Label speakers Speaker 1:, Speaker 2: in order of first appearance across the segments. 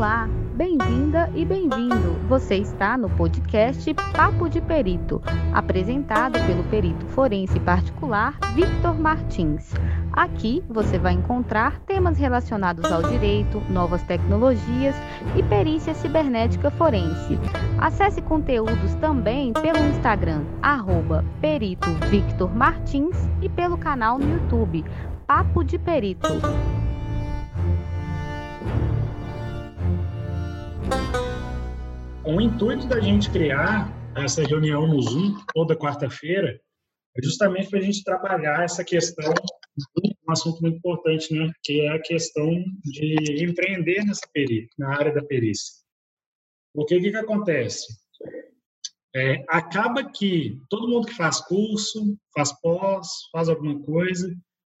Speaker 1: Olá, bem-vinda e bem-vindo. Você está no podcast Papo de Perito, apresentado pelo perito forense particular Victor Martins. Aqui você vai encontrar temas relacionados ao direito, novas tecnologias e perícia cibernética forense. Acesse conteúdos também pelo Instagram, arroba Perito Victor Martins e pelo canal no YouTube, Papo de Perito.
Speaker 2: O intuito da gente criar essa reunião no Zoom toda quarta-feira é justamente para a gente trabalhar essa questão, um assunto muito importante, né? que é a questão de empreender nessa perícia, na área da perícia. Porque o que, que acontece? É, acaba que todo mundo que faz curso, faz pós, faz alguma coisa,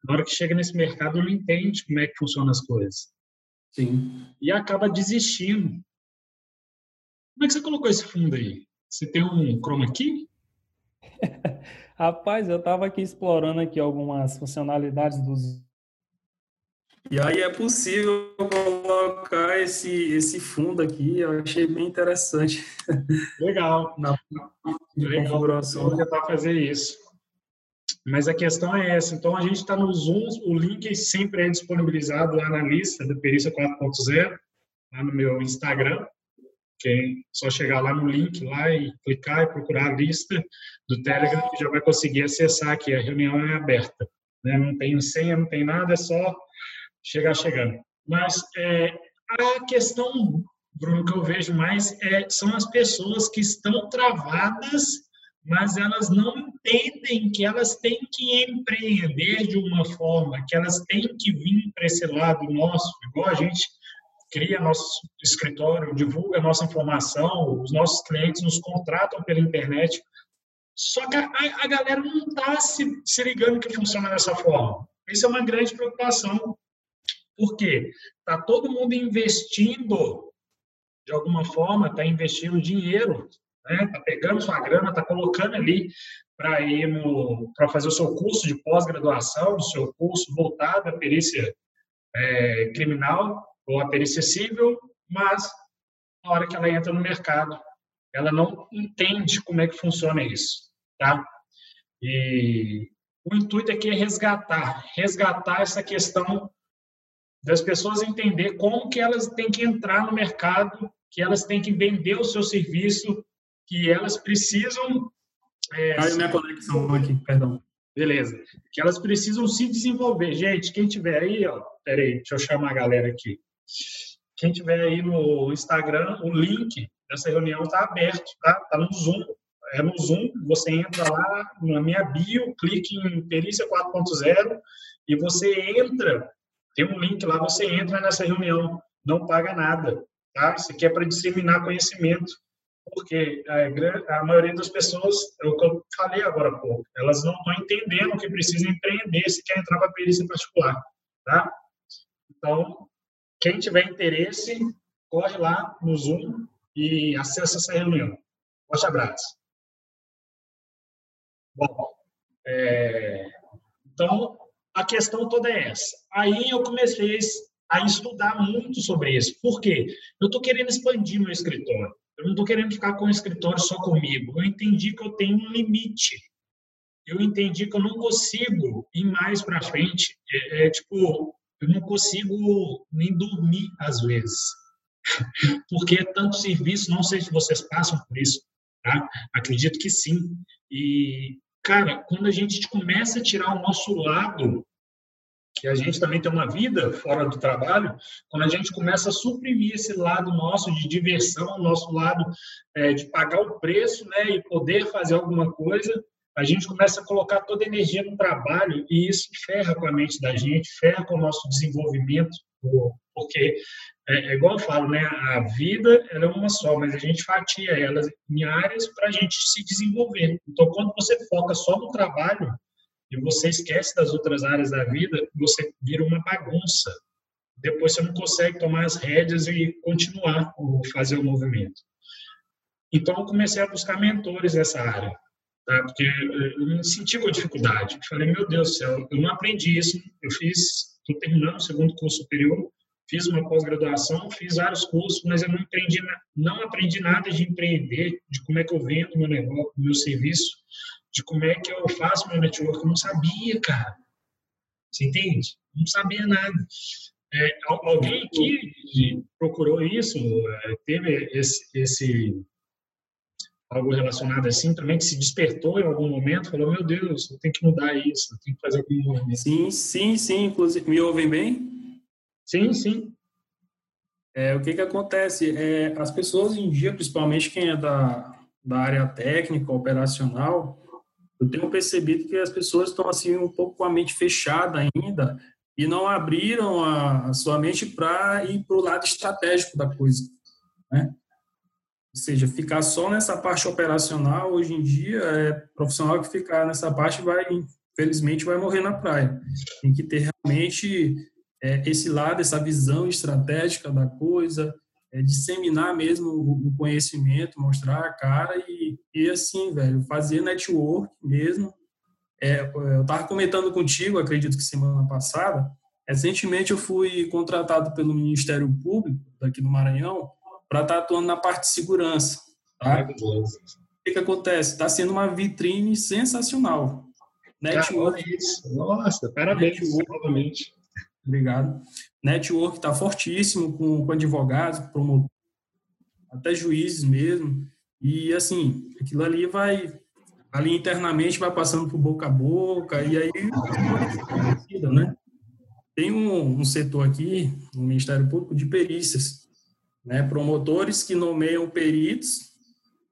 Speaker 2: na hora que chega nesse mercado não entende como é que funcionam as coisas.
Speaker 3: Sim.
Speaker 2: E acaba desistindo. Como é que você colocou esse fundo aí? Você tem um chroma key?
Speaker 3: Rapaz, eu estava aqui explorando aqui algumas funcionalidades dos e aí é possível colocar esse, esse fundo aqui, eu achei bem interessante.
Speaker 2: Legal.
Speaker 3: Na
Speaker 2: Legal. configuração. Vou tentar fazer isso. Mas a questão é essa. Então, a gente está no Zoom, o link sempre é disponibilizado lá na lista do Perícia 4.0, lá no meu Instagram. Quem só chegar lá no link lá e clicar e procurar a lista do Telegram, que já vai conseguir acessar aqui. A reunião é aberta. Né? Não tem senha, não tem nada, é só chegar chegando. Mas é, a questão, Bruno, que eu vejo mais é, são as pessoas que estão travadas, mas elas não entendem que elas têm que empreender de uma forma, que elas têm que vir para esse lado nosso, igual a gente cria nosso escritório, divulga nossa informação, os nossos clientes nos contratam pela internet. Só que a, a galera não está se, se ligando que funciona dessa forma. Isso é uma grande preocupação por quê? Está todo mundo investindo, de alguma forma, está investindo dinheiro, está né? Tá pegando sua grana, está colocando ali para ir para fazer o seu curso de pós-graduação, o seu curso voltado à perícia é, criminal ou à perícia civil, mas na hora que ela entra no mercado, ela não entende como é que funciona isso, tá? E o intuito aqui é resgatar, resgatar essa questão das pessoas entender como que elas têm que entrar no mercado, que elas têm que vender o seu serviço, que elas precisam...
Speaker 3: É, Caiu minha conexão aqui, perdão.
Speaker 2: Beleza. Que elas precisam se desenvolver. Gente, quem tiver aí, ó, peraí, deixa eu chamar a galera aqui. Quem tiver aí no Instagram, o link dessa reunião está aberto, tá? Tá no Zoom. É no Zoom, você entra lá na minha bio, clique em Perícia 4.0 e você entra tem um link lá, você entra nessa reunião, não paga nada, tá? Isso aqui é para disseminar conhecimento, porque a, maioria das pessoas, é o que eu falei agora há pouco, elas não estão entendendo que precisam empreender se quer entrar para a perícia particular, tá? Então, quem tiver interesse, corre lá no Zoom e acessa essa reunião. Forte abraço. Bom, é, então, a questão toda é essa. Aí eu comecei a estudar muito sobre isso. Por quê? Eu estou querendo expandir meu escritório. Eu não estou querendo ficar com o escritório só comigo. Eu entendi que eu tenho um limite. Eu entendi que eu não consigo ir mais para frente. É, é, tipo, eu não consigo nem dormir às vezes. Porque é tanto serviço, não sei se vocês passam por isso, tá? Acredito que sim. E cara, quando a gente começa a tirar o nosso lado, que a gente também tem uma vida fora do trabalho, quando a gente começa a suprimir esse lado nosso de diversão, nosso lado é, de pagar o preço, né, e poder fazer alguma coisa, a gente começa a colocar toda a energia no trabalho e isso ferra com a mente da gente, ferra com o nosso desenvolvimento, porque é, é igual eu falo, né? A vida ela é uma só, mas a gente fatia ela em áreas para a gente se desenvolver. Então, quando você foca só no trabalho e você esquece das outras áreas da vida, você vira uma bagunça. Depois você não consegue tomar as rédeas e continuar ou fazer o movimento. Então, eu comecei a buscar mentores nessa área, tá? porque eu me senti com dificuldade. Eu falei, meu Deus do céu, eu não aprendi isso. Eu fiz, estou terminando o segundo curso superior, fiz uma pós-graduação, fiz vários cursos, mas eu não aprendi, não aprendi nada de empreender, de como é que eu vendo meu negócio, meu serviço, de como é que eu faço meu network. Eu não sabia, cara. Você entende? Não sabia nada. É, alguém aqui procurou isso, é, teve esse, esse algo relacionado assim também que se despertou em algum momento, falou meu Deus, eu tenho que mudar isso, eu tenho que fazer algum movimento.
Speaker 3: Sim, sim, sim. Inclusive, me ouvem bem?
Speaker 2: Sim, sim.
Speaker 3: É, o que que acontece? É, as pessoas em dia, principalmente quem é da, da área técnica, operacional, eu tenho percebido que as pessoas estão assim um pouco com a mente fechada ainda e não abriram a, a sua mente para ir para o lado estratégico da coisa, né? Ou seja, ficar só nessa parte operacional hoje em dia é profissional que ficar nessa parte vai, infelizmente, vai morrer na praia. Tem que ter realmente é, esse lado, essa visão estratégica da coisa, é, disseminar mesmo o, o, conhecimento, mostrar a cara e, e assim, velho, fazer network mesmo. É, eu estava comentando contigo, acredito que semana passada, recentemente eu fui contratado pelo Ministério Público daqui do Maranhão para estar tá atuando na parte de segurança. Tá? O que, que acontece? Está sendo uma vitrine sensacional.
Speaker 2: Network. Nossa, parabéns Network, novamente.
Speaker 3: Obrigado. Network está fortíssimo com, com advogados, promotores, até juízes mesmo. E, assim, aquilo ali vai, ali internamente vai passando por boca a boca, e aí, né? Tem um, um setor aqui, no Ministério Público, de perícias, né? Promotores que nomeiam peritos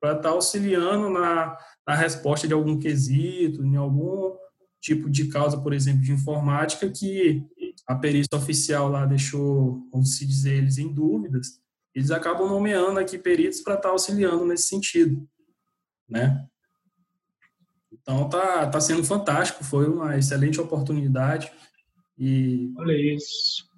Speaker 3: para estar tá auxiliando na, na resposta de algum quesito, em algum tipo de causa, por exemplo, de informática, que a perícia oficial lá deixou, como se dizer, eles em dúvidas, eles acabam nomeando aqui peritos para estar tá auxiliando nesse sentido, né? Então tá, tá sendo fantástico, foi uma excelente oportunidade e
Speaker 2: olha isso,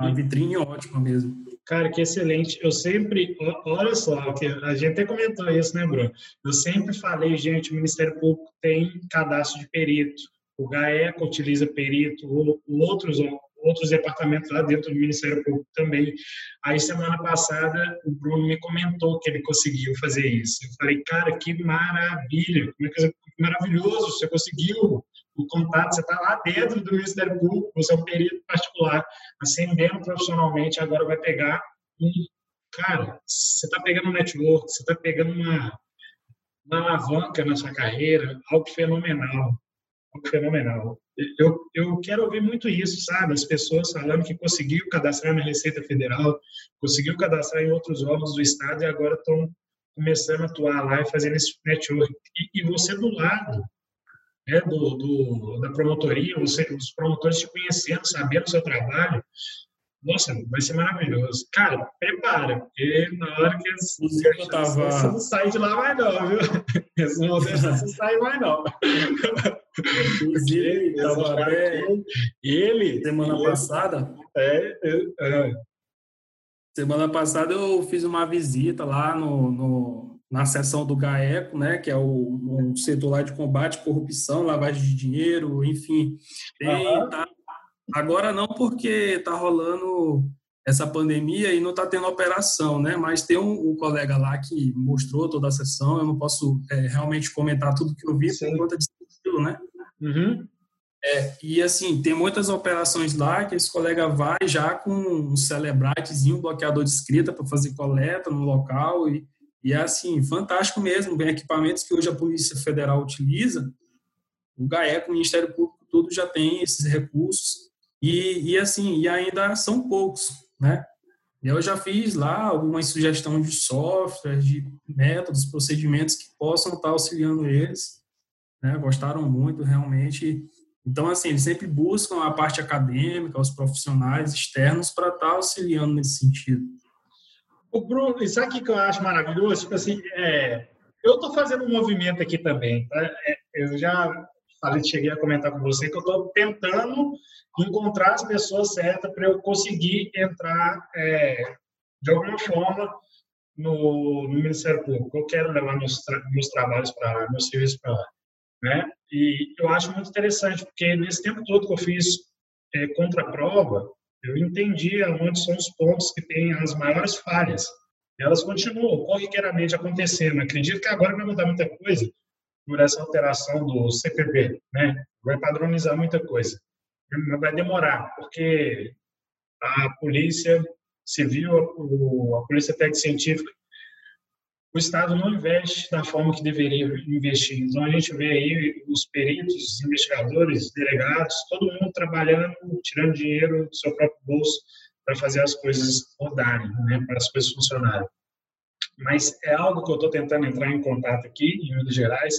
Speaker 3: uma vitrine ótima mesmo.
Speaker 2: Cara, que excelente. Eu sempre, olha só, que a gente até comentou isso, né, Bruno? Eu sempre falei, gente, o Ministério Público tem cadastro de perito, o GAECO utiliza perito, outros outros departamentos lá dentro do Ministério Público também. Aí, semana passada, o Bruno me comentou que ele conseguiu fazer isso. Eu falei, cara, que maravilha, que maravilhoso, você conseguiu o contato, você está lá dentro do Ministério Público, você é um perito particular, ascendendo profissionalmente, agora vai pegar um. Cara, você está pegando um network, você está pegando uma, uma alavanca na sua carreira, algo fenomenal fenomenal. Eu, eu quero ouvir muito isso, sabe? As pessoas falando que conseguiu cadastrar na Receita Federal, conseguiu cadastrar em outros órgãos do Estado e agora estão começando a atuar lá e fazendo esse network. E, e você do lado né, do, do, da promotoria, você, os promotores te conhecendo, sabendo o seu trabalho, nossa, vai ser maravilhoso. Cara, prepara, porque na hora que
Speaker 3: eu tava... você
Speaker 2: não sai de lá mais não, viu? Eles não vão deixar você sair mais não.
Speaker 3: Inclusive, tava até...
Speaker 2: Ele...
Speaker 3: Semana ele, passada...
Speaker 2: É, é, é,
Speaker 3: Semana passada eu fiz uma visita lá no, no na seção do GAECO, né, que é o, um setor lá de combate à corrupção, lavagem de dinheiro, enfim. Tem, uhum. tá, Agora não porque está rolando essa pandemia e não está tendo operação, né? Mas tem um, um, colega lá que mostrou toda a sessão. Eu não posso é, realmente comentar tudo que eu vi Sim. por conta de estilo, né?
Speaker 2: Uhum.
Speaker 3: É, e assim, tem muitas operações lá que esse colega vai já com um celebratezinho, um bloqueador de escrita para fazer coleta no local e, e é assim, fantástico mesmo. Vem equipamentos que hoje a Polícia Federal utiliza, o GAECO, o Ministério Público, tudo já tem esses recursos e, e assim, e ainda são poucos, né? Eu já fiz lá algumas sugestões de software, de métodos, procedimentos que possam estar auxiliando eles, né? Gostaram muito, realmente. Então, assim, eles sempre buscam a parte acadêmica, os profissionais externos para estar auxiliando nesse sentido.
Speaker 2: O Bruno, isso aqui que eu acho maravilhoso, tipo assim, é, eu estou fazendo um movimento aqui também, tá? É, eu já falei, cheguei a comentar com você que eu estou tentando encontrar as pessoas certas para eu conseguir entrar é, de alguma forma no, no, Ministério Público. Eu quero levar meus, tra meus trabalhos para lá, meus serviços para lá. Né? E eu acho muito interessante, porque nesse tempo todo que eu fiz é, contra a prova, eu entendi onde são os pontos que têm as maiores falhas. E elas continuam corriqueiramente acontecendo. Acredito que agora vai mudar muita coisa por essa alteração do CPB, né? Vai padronizar muita coisa. Mas vai demorar, porque a polícia civil, a polícia técnica científica o Estado não investe da forma que deveria investir. Então, a gente vê aí os peritos, os investigadores, delegados, todo mundo trabalhando, tirando dinheiro do seu próprio bolso para fazer as coisas rodarem, né, para as coisas funcionarem. Mas é algo que eu estou tentando entrar em contato aqui, em Minas Gerais,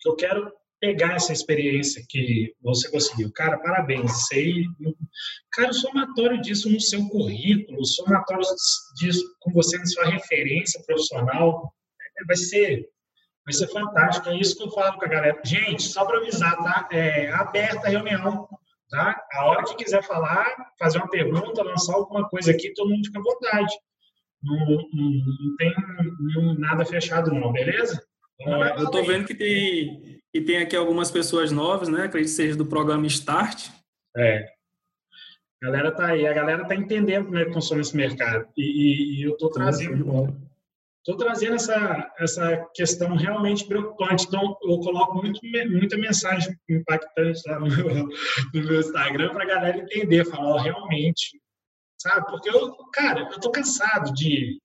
Speaker 2: que eu quero pegar essa experiência que você conseguiu. Cara, parabéns. Aí, cara, o somatório disso no seu currículo, o somatório disso com você na sua referência profissional, vai ser, vai ser fantástico. É isso que eu falo com a galera. Gente, só para avisar, tá? É aberta a reunião, tá? A hora que quiser falar, fazer uma pergunta, lançar alguma coisa aqui, todo mundo fica à vontade. Não, não, não tem não, nada fechado, não, beleza?
Speaker 3: eu estou vendo que tem, que tem aqui algumas pessoas novas, né? Acredito que seja do programa Start.
Speaker 2: É. A galera tá aí, a galera tá entendendo como é que funciona esse mercado. E, e, e eu estou trazendo, estou trazendo essa, essa questão realmente preocupante. Então, eu coloco muito, muita mensagem impactante lá no meu, no meu Instagram para a galera entender, falar, oh, realmente, sabe? Porque eu, cara, eu estou cansado de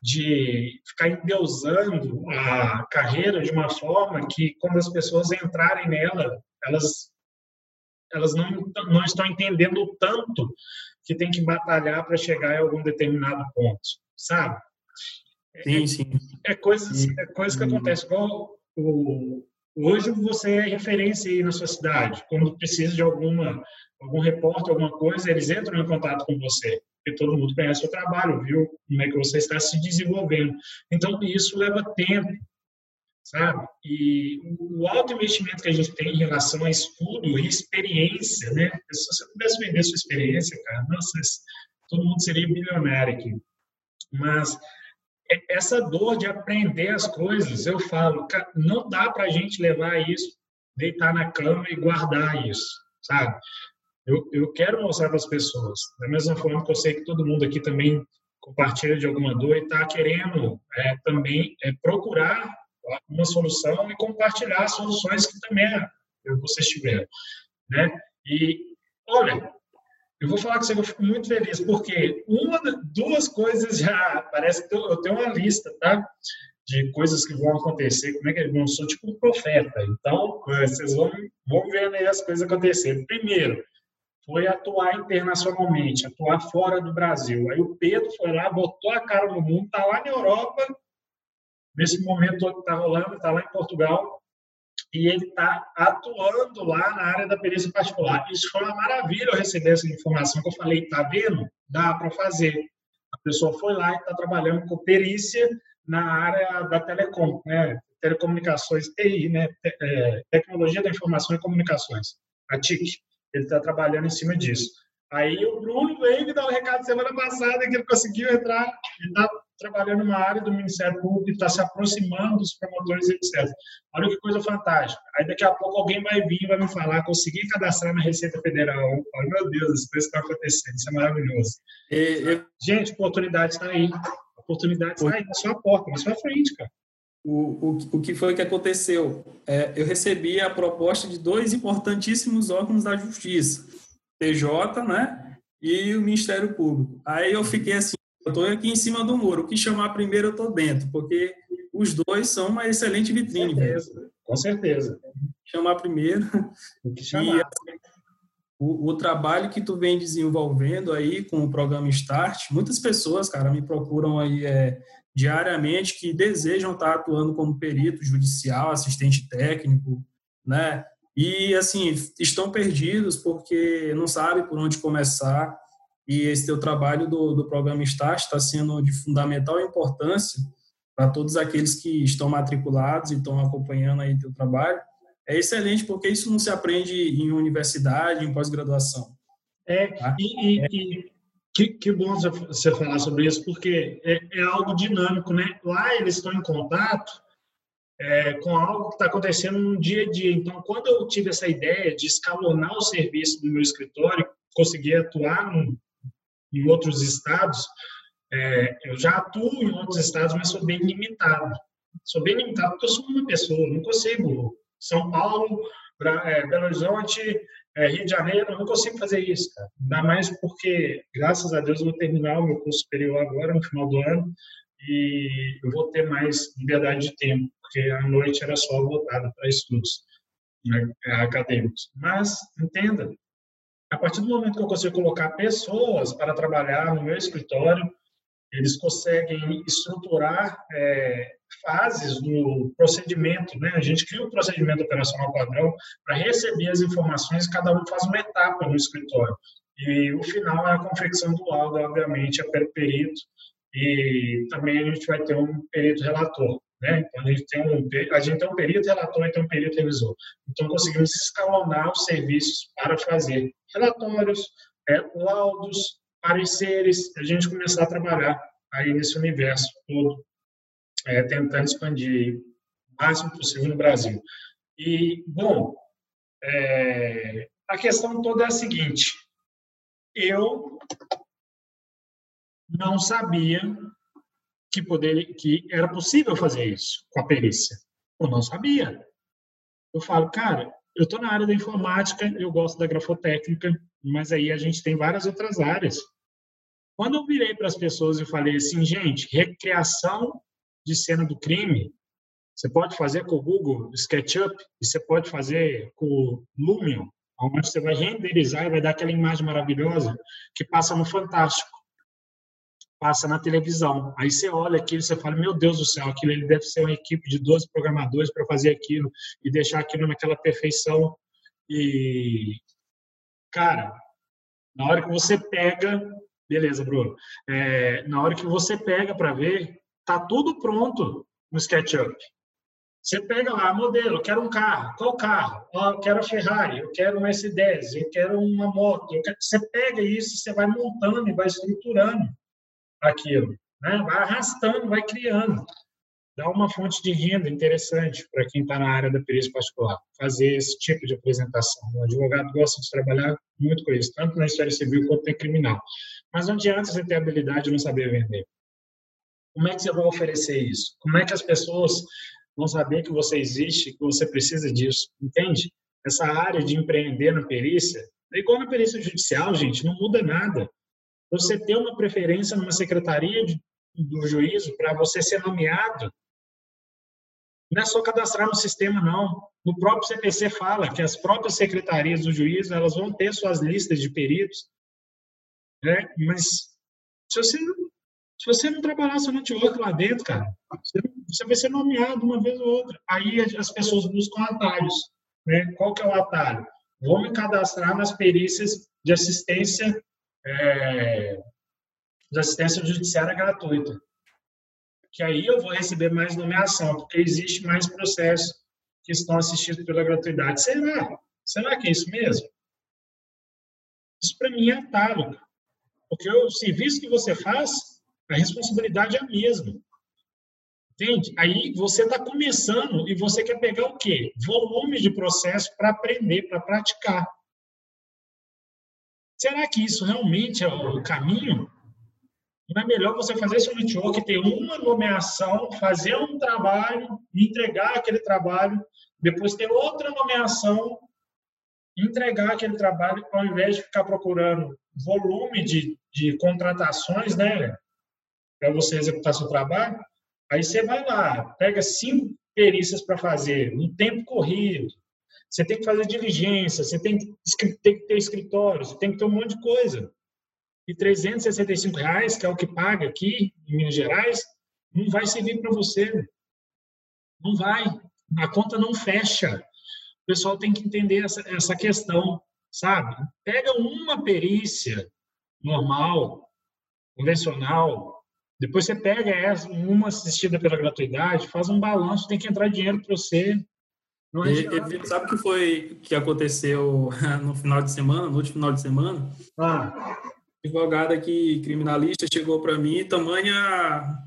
Speaker 2: de ficar endeusando a carreira de uma forma que, quando as pessoas entrarem nela, elas, elas não, não estão entendendo o tanto que tem que batalhar para chegar a algum determinado ponto, sabe?
Speaker 3: Sim, sim.
Speaker 2: É, é coisas, é coisas que acontecem. Igual o, hoje você é referência aí na sua cidade. Quando precisa de alguma algum repórter, alguma coisa, eles entram em contato com você porque todo mundo conhece o trabalho, viu como é que você está se desenvolvendo. Então, isso leva tempo, sabe? E o alto investimento que a gente tem em relação a estudo e experiência, né? Se você pudesse vender sua experiência, cara, nossa, todo mundo seria bilionário aqui. Mas essa dor de aprender as coisas, eu falo, não dá para a gente levar isso, deitar na cama e guardar isso, sabe? Eu, eu quero mostrar para as pessoas, da mesma forma que eu sei que todo mundo aqui também compartilha de alguma dor e está querendo é, também é, procurar uma solução e compartilhar as soluções que também é, vocês tiveram, né? E olha, eu vou falar que eu fico muito feliz porque uma, duas coisas já parece que eu tenho uma lista, tá? De coisas que vão acontecer, como é que eu sou tipo um profeta. Então, vocês vão, vão vendo aí as coisas acontecerem. Primeiro, foi atuar internacionalmente, atuar fora do Brasil. Aí o Pedro foi lá, botou a cara no mundo, está lá na Europa, nesse momento está rolando, está lá em Portugal, e ele está atuando lá na área da perícia particular. Isso foi uma maravilha eu receber essa informação que eu falei, tá vendo? Dá para fazer. A pessoa foi lá e está trabalhando com perícia na área da telecom, né? telecomunicações, TI, né? É, tecnologia da informação e comunicações, a TIC ele está trabalhando em cima disso. Aí o Bruno veio me dar um recado semana passada que ele conseguiu entrar, ele está trabalhando numa área do Ministério Público, está se aproximando dos promotores, etc. Olha que coisa fantástica. Aí daqui a pouco alguém vai vir e vai me falar, consegui cadastrar na Receita Federal. Olha, meu Deus, isso está acontecendo, isso é maravilhoso. E, Gente, a oportunidade está aí. A oportunidade está aí na sua porta, na sua frente, cara.
Speaker 3: O, o, o que foi que aconteceu? É, eu recebi a proposta de dois importantíssimos órgãos da Justiça, TJ, né, e o Ministério Público. Aí eu fiquei assim, eu estou aqui em cima do muro, o que chamar primeiro eu estou dentro, porque os dois são uma excelente vitrine.
Speaker 2: Com certeza. Com certeza.
Speaker 3: Chamar primeiro.
Speaker 2: chamar.
Speaker 3: E, o, o, trabalho que tu vem desenvolvendo aí com o programa Start, muitas pessoas, cara, me procuram aí é, diariamente que desejam estar atuando como perito judicial, assistente técnico, né? E assim, estão perdidos porque não sabem por onde começar. E esse teu trabalho do, do programa Start está sendo de fundamental importância para todos aqueles que estão matriculados e estão acompanhando aí teu trabalho. É excelente porque isso não se aprende em universidade, em pós-graduação.
Speaker 2: É, tá? e, e, que, que bom você falar sobre isso, porque é, é algo dinâmico, né? Lá eles estão em contato é, com algo que está acontecendo no dia a dia. Então, quando eu tive essa ideia de escalonar o serviço do meu escritório, conseguir atuar em outros estados, é, eu já atuo em outros estados, mas sou bem limitado. Sou bem limitado porque eu sou uma pessoa, não consigo. São Paulo, é, Belo Horizonte, é, Rio de Janeiro, eu não consigo fazer isso, cara. Ainda mais porque, graças a Deus, eu vou terminar o meu curso superior agora, no final do ano, e eu vou ter mais liberdade de tempo, porque a noite era só voltada para estudos né, acadêmicos. Mas, entenda, a partir do momento que eu consigo colocar pessoas para trabalhar no meu escritório, eles conseguem estruturar é, fases do procedimento, né? A gente cria um procedimento operacional padrão para receber as informações, cada um faz uma etapa no escritório. E o final é a confecção do laudo, obviamente, é pelo perito, e também a gente vai ter um perito relator. Né? Então, a gente, tem um, a gente tem um perito relator e tem um perito revisor. Então, conseguimos escalonar os serviços para fazer relatórios, é, laudos, pareceres, a gente começar a trabalhar aí nesse universo todo, é, tentando expandir o máximo possível no Brasil. E, bom, é, a questão toda é a seguinte, eu não sabia que, poder, que era possível fazer isso com a perícia. Eu não sabia. Eu falo, cara, eu estou na área da informática, eu gosto da grafotécnica, mas aí a gente tem várias outras áreas. Quando eu virei para as pessoas e falei assim, gente, recriação de cena do crime, você pode fazer com o Google SketchUp e você pode fazer com o Lumion, onde você vai renderizar e vai dar aquela imagem maravilhosa que passa no Fantástico passa na televisão. Aí você olha aquilo e você fala, meu Deus do céu, aquilo ele deve ser uma equipe de 12 programadores para fazer aquilo e deixar aquilo naquela perfeição. E, cara, na hora que você pega, beleza, Bruno, é, na hora que você pega para ver, tá tudo pronto no SketchUp. Você pega lá, modelo, eu quero um carro, qual carro? Oh, eu quero a Ferrari, eu quero um S10, eu quero uma moto. Quero... Você pega isso, você vai montando e vai estruturando aquilo. Né? Vai arrastando, vai criando. Dá uma fonte de renda interessante para quem está na área da perícia particular, fazer esse tipo de apresentação. O advogado gosta de trabalhar muito com isso, tanto na história civil quanto na criminal. Mas não adianta você ter habilidade e não saber vender. Como é que você vai oferecer isso? Como é que as pessoas vão saber que você existe, que você precisa disso? Entende? Essa área de empreender na perícia, é igual na perícia judicial, gente, não muda nada você ter uma preferência numa secretaria de, do juízo para você ser nomeado, não é só cadastrar no sistema, não. No próprio CPC fala que as próprias secretarias do juízo elas vão ter suas listas de peritos, né? mas se você, se você não trabalhar seu network lá dentro, cara, você, você vai ser nomeado uma vez ou outra. Aí as pessoas buscam atalhos. Né? Qual que é o atalho? Vou me cadastrar nas perícias de assistência é, de assistência judiciária gratuita. Que aí eu vou receber mais nomeação, porque existe mais processos que estão assistidos pela gratuidade. Será? Será que é isso mesmo? Isso para mim é atalho. Porque o serviço que você faz, a responsabilidade é a mesma. Entende? Aí você está começando e você quer pegar o quê? Volume de processo para aprender, para praticar. Será que isso realmente é o caminho? Não é melhor você fazer seu network, ter uma nomeação, fazer um trabalho, entregar aquele trabalho, depois ter outra nomeação, entregar aquele trabalho, ao invés de ficar procurando volume de, de contratações, né, para você executar seu trabalho. Aí você vai lá, pega cinco perícias para fazer, no tempo corrido, você tem que fazer diligência, você tem que, tem que ter escritório, você tem que ter um monte de coisa. E 365 reais, que é o que paga aqui em Minas Gerais, não vai servir para você. Não vai. A conta não fecha. O pessoal tem que entender essa, essa questão, sabe? Pega uma perícia normal, convencional, depois você pega essa, uma assistida pela gratuidade, faz um balanço, tem que entrar dinheiro para você,
Speaker 3: e, e, sabe o que foi que aconteceu no final de semana, no último final de semana? Ah. Advogada aqui, criminalista, chegou para mim, tamanha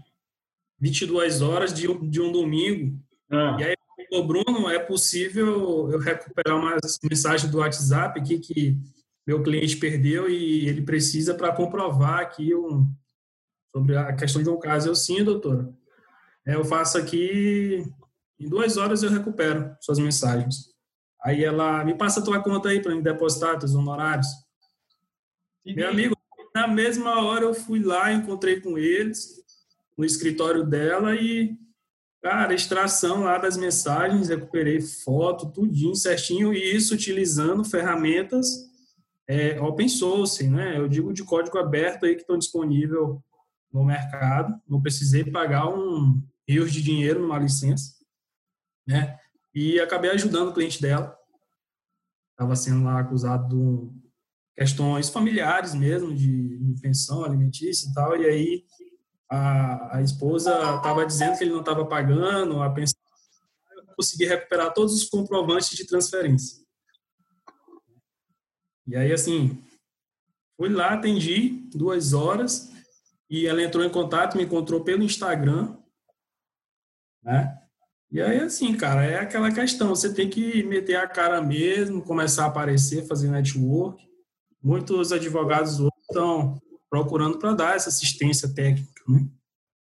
Speaker 3: 22 horas de, de um domingo. Ah. E aí, o Bruno, é possível eu recuperar umas mensagens do WhatsApp aqui que meu cliente perdeu e ele precisa para comprovar aqui um, sobre a questão de um caso. Eu sim, doutora. É, eu faço aqui, em duas horas eu recupero suas mensagens. Aí ela me passa a tua conta aí para me depositar teus honorários. E Meu amigo, na mesma hora eu fui lá, encontrei com eles no escritório dela e, cara, extração lá das mensagens, recuperei foto, tudinho certinho, e isso utilizando ferramentas é, open source, né? Eu digo de código aberto aí que estão disponível no mercado. Não precisei pagar um rios de dinheiro numa licença, né? E acabei ajudando o cliente dela. Estava sendo lá acusado de questões familiares mesmo, de, pensão alimentícia e tal. E aí a, a esposa estava dizendo que ele não estava pagando a pensão. Eu consegui recuperar todos os comprovantes de transferência. E aí, assim, fui lá, atendi duas horas e ela entrou em contato, me encontrou pelo Instagram, né? E aí, assim, cara, é aquela questão, você tem que meter a cara mesmo, começar a aparecer, fazer network. Muitos advogados hoje estão procurando para dar essa assistência técnica, né?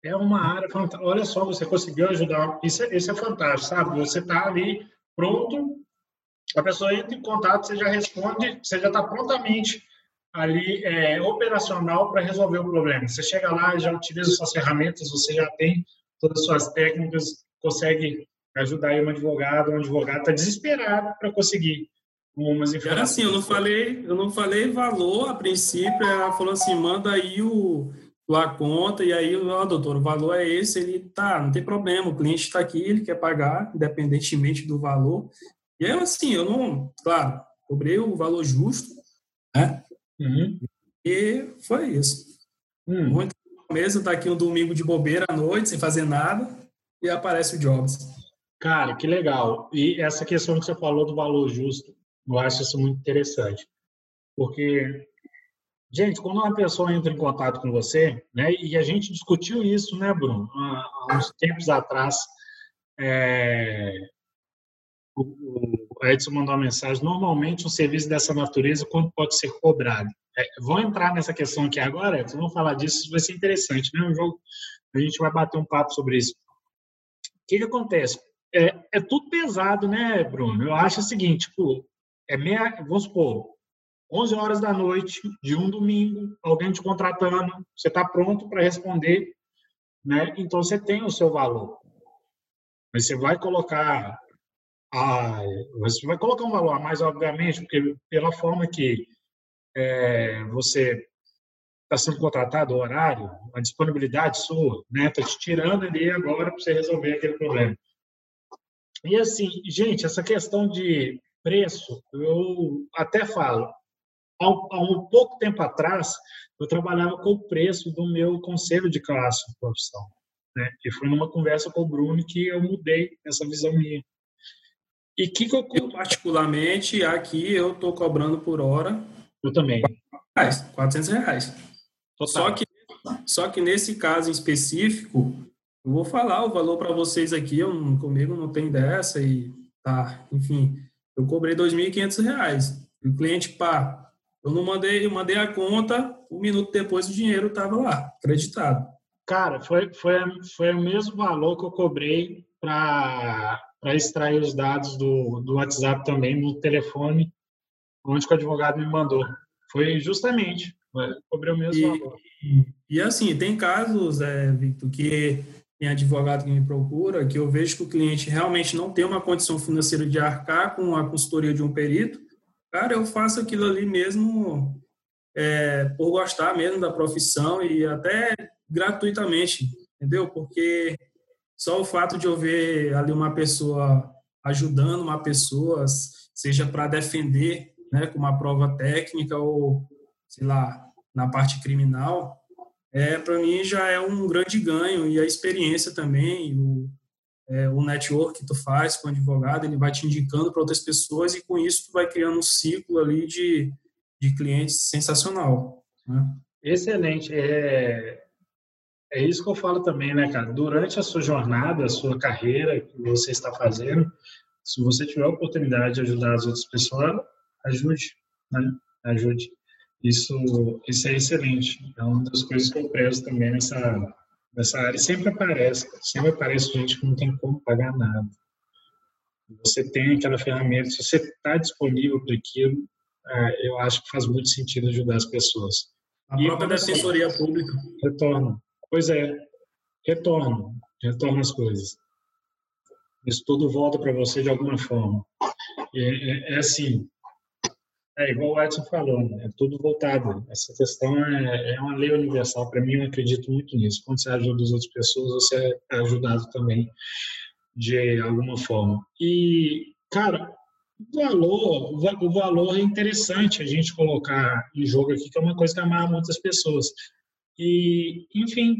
Speaker 2: É uma área fantástica. Olha só, você conseguiu ajudar. Isso é, isso é fantástico, sabe? Você está ali pronto, a pessoa entra em contato, você já responde, você já está prontamente ali é, operacional para resolver o problema. Você chega lá, já utiliza suas ferramentas, você já tem todas as suas técnicas, consegue ajudar aí um advogado, um advogado está desesperado para conseguir umas
Speaker 3: informações. Era assim, eu não falei, eu não falei valor a princípio, ela falou assim, manda aí o a conta e aí, ó, doutor, o valor é esse, ele tá, não tem problema, o cliente está aqui, ele quer pagar, independentemente do valor. E eu assim, eu não, claro, cobrei o valor justo, né? Uhum. E foi isso. Hum. Muito mesmo, tá aqui um domingo de bobeira à noite, sem fazer nada, e aparece o Jobs.
Speaker 2: Cara, que legal. E essa questão que você falou do valor justo, eu acho isso muito interessante. Porque, gente, quando uma pessoa entra em contato com você, né, e a gente discutiu isso, né, Bruno, há uns tempos atrás, é, o Edson mandou uma mensagem, normalmente um serviço dessa natureza, quando pode ser cobrado? É, vou entrar nessa questão aqui agora, vamos falar disso, vai ser interessante, né? Um jogo, a gente vai bater um papo sobre isso. O que, que acontece? É, é tudo pesado, né, Bruno? Eu acho o seguinte, tipo, é meia, vamos supor, 11 horas da noite de um domingo, alguém te contratando, você está pronto para responder, né? Então você tem o seu valor. Mas você vai colocar a, você vai colocar um valor a mais, obviamente, porque pela forma que é, você está sendo contratado, o horário, a disponibilidade sua, né? Está te tirando ali agora para você resolver aquele problema. E assim, gente, essa questão de preço, eu até falo, há um pouco tempo atrás, eu trabalhava com o preço do meu conselho de classe de profissão. Né? E foi numa conversa com o Bruno que eu mudei essa visão minha.
Speaker 3: E que, que eu... eu particularmente, aqui eu estou cobrando por hora
Speaker 2: eu também.
Speaker 3: Reais, 400 reais. Só que, só que nesse caso em específico, eu vou falar o valor para vocês aqui, eu, comigo não tem dessa e tá, enfim, eu cobrei 2.500 reais. E o cliente, pá, eu não mandei, eu mandei a conta, um minuto depois o dinheiro estava lá, acreditado.
Speaker 2: Cara, foi, foi, foi o mesmo valor que eu cobrei para extrair os dados do, do WhatsApp também, no telefone, onde o advogado me mandou. Foi justamente, cobrei o mesmo e, valor.
Speaker 3: E assim, tem casos, é, Victor, que tem advogado que me procura, que eu vejo que o cliente realmente não tem uma condição financeira de arcar com a consultoria de um perito, cara, eu faço aquilo ali mesmo é, por gostar mesmo da profissão e até gratuitamente, entendeu? Porque só o fato de eu ver ali uma pessoa ajudando uma pessoa, seja para defender né, com uma prova técnica ou, sei lá, na parte criminal, é, para mim já é um grande ganho e a experiência também, o, é, o network que tu faz com o advogado, ele vai te indicando para outras pessoas e com isso tu vai criando um ciclo ali de, de clientes sensacional. Né?
Speaker 2: Excelente. É, é isso que eu falo também, né, cara? Durante a sua jornada, a sua carreira que você está fazendo, se você tiver a oportunidade de ajudar as outras pessoas, ajude. Né? ajude. Isso, isso é excelente. É uma das coisas que eu prezo também nessa, nessa área. Sempre aparece, sempre aparece gente que não tem como pagar nada. Você tem aquela ferramenta, se você está disponível para aquilo, é, eu acho que faz muito sentido ajudar as pessoas.
Speaker 3: A e própria defensoria pública.
Speaker 2: Retorno. Pois é, retorno. Retorno as coisas. Isso tudo volta para você de alguma forma. É, é, é, assim, é igual o Edson falou, né? é tudo voltado. Essa questão é, é uma lei universal. Para mim, eu acredito muito nisso. Quando você ajuda as outras pessoas, você é ajudado também de alguma forma. E, cara, o valor, o valor é interessante a gente colocar em jogo aqui, que é uma coisa que amarra muitas pessoas. E, enfim,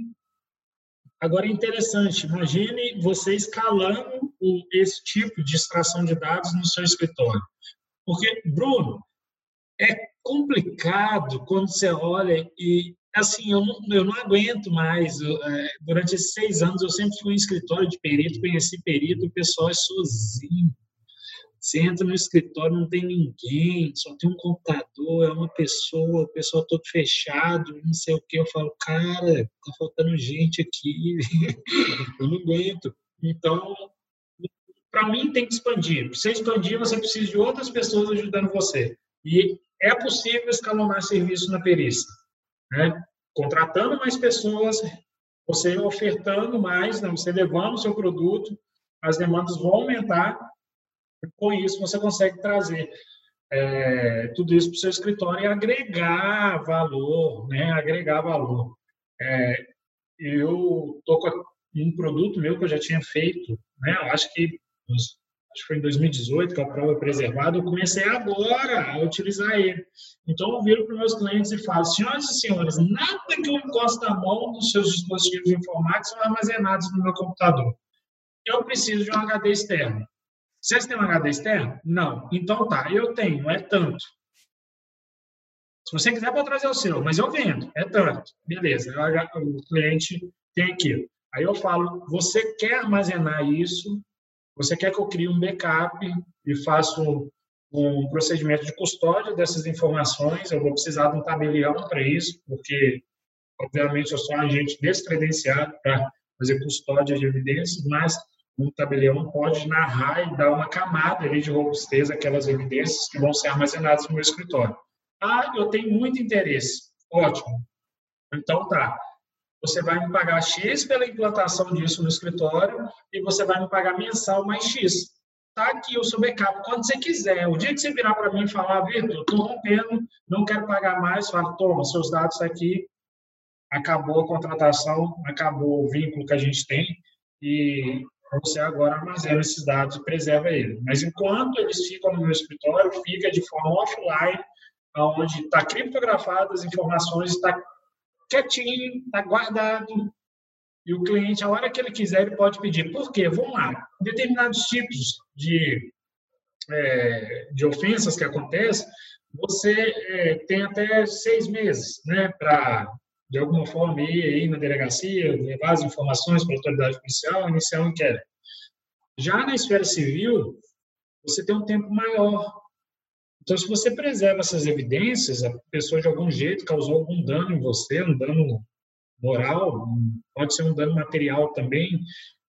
Speaker 2: agora é interessante, imagine você escalando esse tipo de extração de dados no seu escritório. Porque, Bruno, é complicado quando você olha e, assim, eu não, eu não aguento mais. Eu, é, durante esses seis anos, eu sempre fui em escritório de perito, conheci perito, o pessoal é sozinho você entra no escritório, não tem ninguém, só tem um computador, é uma pessoa, o pessoal todo fechado, não sei o que. Eu falo, cara, tá faltando gente aqui, eu não aguento. Então, para mim, tem que expandir. Para você expandir, você precisa de outras pessoas ajudando você. E é possível escalonar serviço na perícia. Né? Contratando mais pessoas, você ofertando mais, né? você levando o seu produto, as demandas vão aumentar com isso, você consegue trazer é, tudo isso para o seu escritório e agregar valor, né? Agregar valor. É, eu estou com um produto meu que eu já tinha feito, né? Eu acho que acho que foi em 2018 que a prova é preservada, eu comecei agora a utilizar ele. Então, eu viro para meus clientes e falo, senhoras e senhores, nada que eu encosto a mão nos seus dispositivos informáticos são armazenados no meu computador. Eu preciso de um HD externo. Vocês têm um HD externo? Não. Então tá, eu tenho, é tanto. Se você quiser, pode trazer o seu, mas eu vendo, é tanto. Beleza, o cliente tem aquilo. Aí eu falo, você quer armazenar isso? Você quer que eu crie um backup e faça um, procedimento de custódia dessas informações? Eu vou precisar de um tabelião para isso, porque, obviamente, eu sou um agente descredenciado para fazer custódia de evidências, mas um tabelião pode narrar e dar uma camada ali de robustez àquelas evidências que vão ser armazenadas no meu escritório. Ah, eu tenho muito interesse. Ótimo. Então tá. Você vai me pagar X pela implantação disso no escritório e você vai me pagar mensal mais X. Tá aqui o seu backup quando você quiser. O dia que você virar para mim e falar, Vitor, estou rompendo, não quero pagar mais, fala, toma, seus dados tá aqui, acabou a contratação, acabou o vínculo que a gente tem e você agora armazena esses dados e preserva ele. Mas enquanto eles ficam no meu escritório, fica de forma offline, onde está criptografado as informações, está quietinho, está guardado, e o cliente, a hora que ele quiser, ele pode pedir. Por quê? Vamos lá. Determinados tipos de, é, de ofensas que acontecem, você é, tem até seis meses né, para de alguma forma, ir aí na delegacia, levar as informações para a autoridade policial, iniciar um inquérito. Já na esfera civil, você tem um tempo maior. Então, se você preserva essas evidências, a pessoa de algum jeito causou algum dano em você, um dano moral, pode ser um dano material também,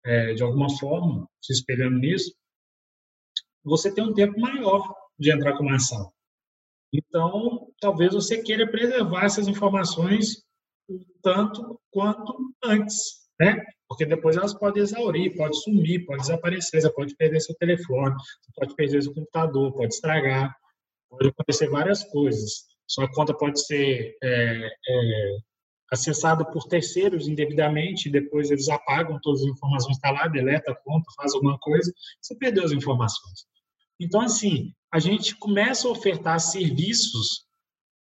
Speaker 2: é, de alguma forma, se espelhando nisso, você tem um tempo maior de entrar com uma ação. Então, talvez você queira preservar essas informações tanto quanto antes, né? Porque depois elas podem exaurir, pode sumir, pode desaparecer, você pode perder seu telefone, pode perder seu computador, pode estragar, pode acontecer várias coisas. Sua conta pode ser é, é, acessada por terceiros indevidamente, depois eles apagam todas as informações, está lá, deleta a conta, faz alguma coisa, você perdeu as informações. Então, assim, a gente começa a ofertar serviços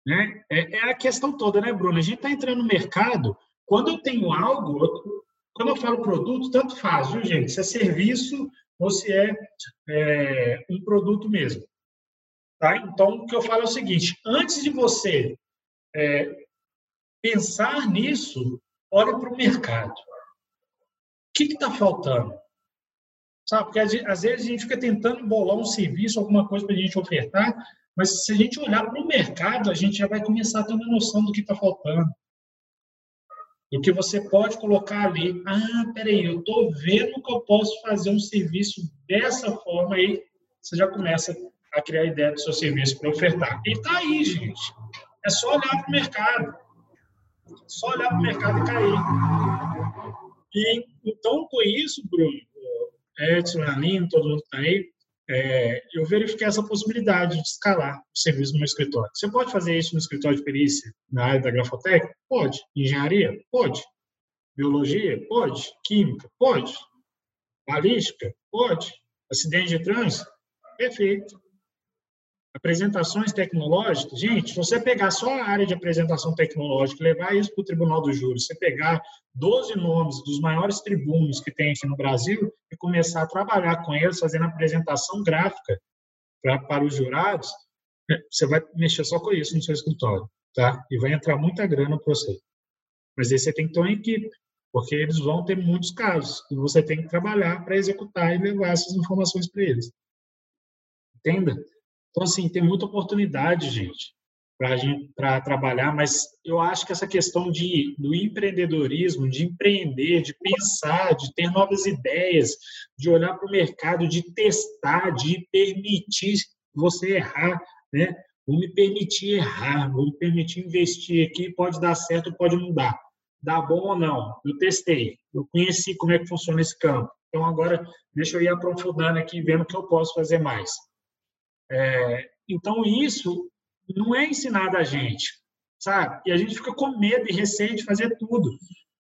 Speaker 2: né? É, é, a questão toda, né, Bruno? A gente está entrando no mercado, quando eu tenho algo, eu, quando eu falo produto, tanto faz, viu, gente? Se é serviço ou se é, é um produto mesmo. Tá? Então, o que eu falo é o seguinte: antes de você é, pensar nisso, olhe para o mercado. O que está faltando? Sabe? Porque às vezes a gente fica tentando bolar um serviço, alguma coisa para a gente ofertar, Mas se a gente olhar para o mercado, a gente já vai começar a ter uma noção do que está faltando. Do que você pode colocar ali. Ah, peraí, eu estou vendo que eu posso fazer um serviço dessa forma aí. Você já começa a criar a ideia do seu serviço para ofertar. E está aí, gente. É só olhar para o mercado. Só olhar para o mercado e cair. E, então, com isso, Bruno, Edson, Aline, todo mundo está aí, é, eu verifiquei essa possibilidade de escalar o serviço no meu escritório. Você pode fazer isso no escritório de perícia, na área da grafotécnica? Pode. Engenharia? Pode. Biologia? Pode. Química? Pode. Balística? Pode. Acidente de trânsito? Perfeito. Apresentações tecnológicas, gente, se você pegar só a área de apresentação tecnológica, levar isso para o Tribunal do Júri, você pegar 12 nomes dos maiores tribunos que tem aqui no Brasil e começar a trabalhar com eles, fazendo apresentação gráfica pra, para os jurados, você vai mexer só com isso no seu escritório, tá? E vai entrar muita grana para você. Mas aí você tem que ter uma equipe, porque eles vão ter muitos casos e você tem que trabalhar para executar e levar essas informações para eles. Entenda? Então, assim, tem muita oportunidade, gente, para trabalhar, mas eu acho que essa questão de, do empreendedorismo, de empreender, de pensar, de ter novas ideias, de olhar para o mercado, de testar, de permitir você errar, né? Vou me permitir errar, vou me permitir investir aqui, pode dar certo, pode não dar. Dá bom ou não? Eu testei, eu conheci como é que funciona esse campo. Então, agora, deixa eu ir aprofundando aqui, vendo o que eu posso fazer mais. É, então, isso não é ensinado a gente, sabe? E a gente fica com medo e receio de fazer tudo.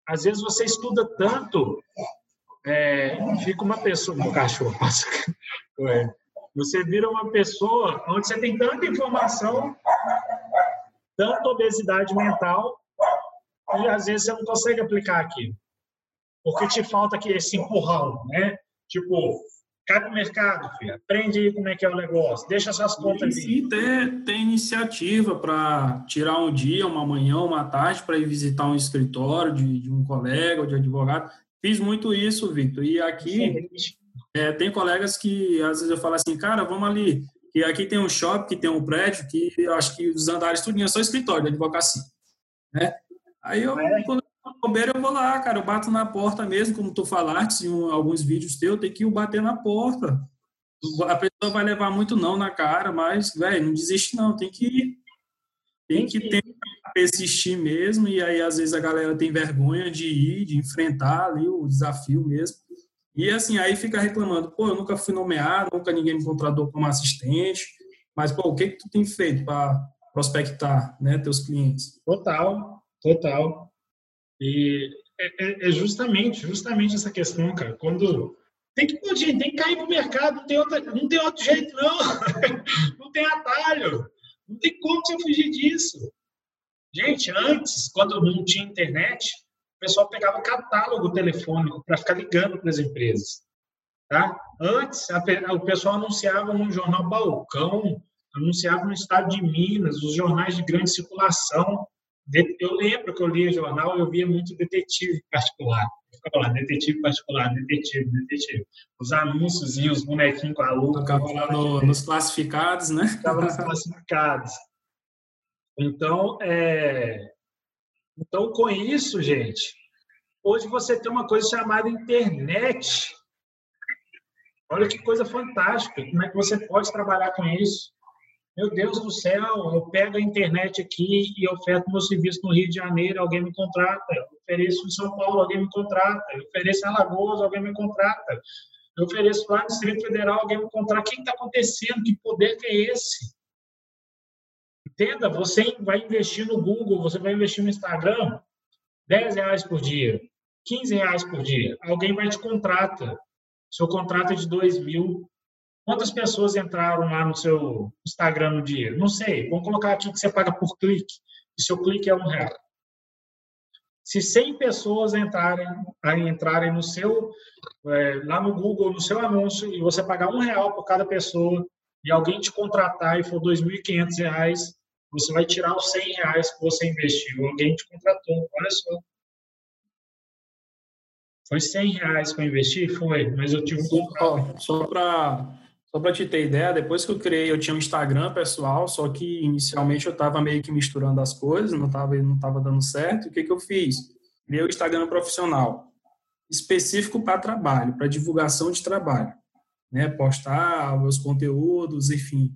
Speaker 2: Às vezes você estuda tanto, é, fica uma pessoa, um cachorro passa, é, você vira uma pessoa onde você tem tanta informação, tanta obesidade mental, e às vezes você não consegue aplicar aquilo. Porque te falta aqui esse empurrão, né? Tipo, cai para o mercado, filho. aprende aí como é que é o negócio, deixa suas contas ali.
Speaker 3: Sim, tem, tem iniciativa para tirar um dia, uma manhã, uma tarde para ir visitar um escritório de, de, um colega ou de advogado. Fiz muito isso, Victor. E aqui é, tem colegas que às vezes eu falo assim, cara, vamos ali. E aqui tem um shopping, que tem um prédio, que eu acho que os andares tudo é só escritório de advocacia. Né? Aí eu, é. quando bobeira, eu vou lá, cara, eu bato na porta mesmo, como tu falaste em alguns vídeos teus, tem que ir bater na porta. A pessoa vai levar muito não na cara, mas, velho, não desiste não, tem que ir. Tem que tentar persistir mesmo, e aí às vezes a galera tem vergonha de ir, de enfrentar ali o desafio mesmo. E assim, aí fica reclamando, pô, eu nunca fui nomeado, nunca ninguém me contratou como assistente, mas, pô, o que que tu tem feito para prospectar, né, teus clientes?
Speaker 2: Total, total. E é, é, é, justamente, justamente essa questão, cara. Quando tem que, gente, tem que cair pro mercado, não tem, outra, não tem outro jeito, não. não tem atalho. Não tem como você fugir disso. Gente, antes, quando não tinha internet, o pessoal pegava catálogo telefônico para ficar ligando para as empresas. Tá? Antes, a, o pessoal anunciava no jornal Balcão, anunciava no estado de Minas, os jornais de grande circulação. Eu lembro que eu lia jornal, eu via muito detetive particular. Eu ficava lá, detetive particular, detetive, detetive. Os anúncios e os bonequinhos com a luta.
Speaker 3: Ficava lá no, nos classificados, né?
Speaker 2: Ficava nos classificados. Então, é... então, com isso, gente, hoje você tem uma coisa chamada internet. Olha que coisa fantástica. Como é que você pode trabalhar com isso? Meu Deus do céu, eu pego a internet aqui e oferto meu serviço no Rio de Janeiro, alguém me contrata. Eu ofereço em São Paulo, alguém me contrata. Eu ofereço em Alagoas, alguém me contrata. Eu ofereço lá no Distrito Federal, alguém me contrata. O que está acontecendo? Que poder que é esse? Entenda, você vai investir no Google, você vai investir no Instagram, 10 reais por dia, 15 reais por dia. Alguém vai te contrata. Seu contrato é de 2 mil, Quantas pessoas entraram lá no seu Instagram no dia? Não sei. Vamos colocar aqui que você paga por clique. E seu clique é um real. Se 100 pessoas entrarem, entrarem no seu, é, lá no Google, no seu anúncio, e você pagar um real por cada pessoa, e alguém te contratar e for R$ 2.500, você vai tirar os 100 reais que você investiu. Alguém te contratou. Olha só. Foi 100 reais que eu investi? Foi, mas eu tive um
Speaker 3: Só para Só para te ter ideia, depois que eu criei, eu tinha um Instagram pessoal, só que inicialmente eu estava meio que misturando as coisas, não estava não tava dando certo. O que, que eu fiz? Criei o Instagram profissional, específico para trabalho, para divulgação de trabalho. Né? Postar meus conteúdos, enfim.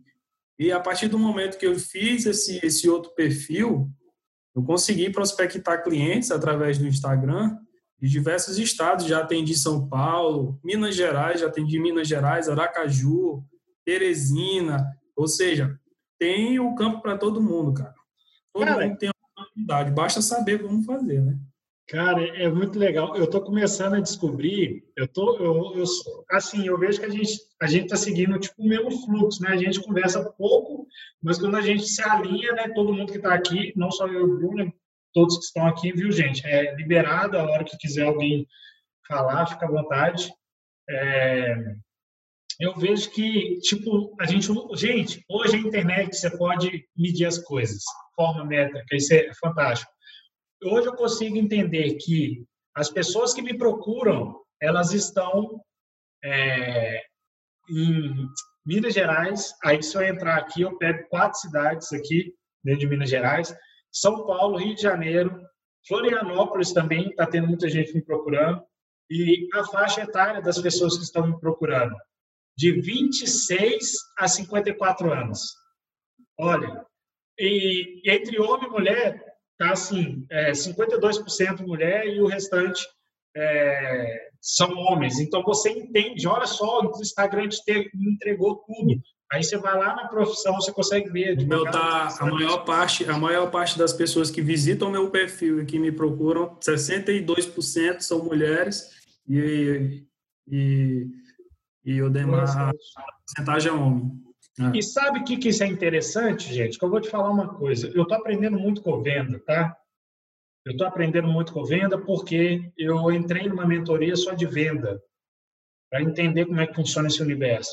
Speaker 3: E a partir do momento que eu fiz esse, esse outro perfil, eu consegui prospectar clientes através do Instagram de diversos estados. Já atendi São Paulo, Minas Gerais, já atendi Minas Gerais, Aracaju, Teresina. Ou seja, tem o campo para todo mundo, cara. Todo cara, mundo tem uma oportunidade, basta saber como fazer, né?
Speaker 2: Cara, é muito legal. Eu estou começando a descobrir, eu tô, eu, eu, assim, eu vejo que a gente a gente está seguindo tipo o mesmo fluxo, né? A gente conversa pouco, mas quando a gente se alinha, né? Todo mundo que está aqui, não só eu e o Bruno, todos que estão aqui, viu, gente? É liberado a hora que quiser alguém falar, fica à vontade. É, eu vejo que, tipo, a gente, gente, hoje a internet você pode medir as coisas, forma métrica, isso é fantástico. Hoje eu consigo entender que as pessoas que me procuram, elas estão é, em Minas Gerais. Aí se eu entrar aqui, eu pego quatro cidades aqui dentro de Minas Gerais são Paulo, Rio de Janeiro, Florianópolis também está tendo muita gente me procurando e a faixa etária das pessoas que estão me procurando de 26 a 54 anos. Olha, e entre homem e mulher tá assim, é, 52% mulher e o restante é, são homens. Então você entende, olha só, o Instagram te entregou tudo. Aí você vai lá na profissão, você consegue ver.
Speaker 3: Meu tá, a maior parte, a maior parte das pessoas que visitam meu perfil e que me procuram, 62% são mulheres e e, e o demais a porcentagem é homem.
Speaker 2: É. E sabe o que, que isso é interessante, gente? Que eu vou te falar uma coisa. Eu estou aprendendo muito com venda, tá? Eu estou aprendendo muito com venda porque eu entrei numa mentoria só de venda para entender como é que funciona esse universo.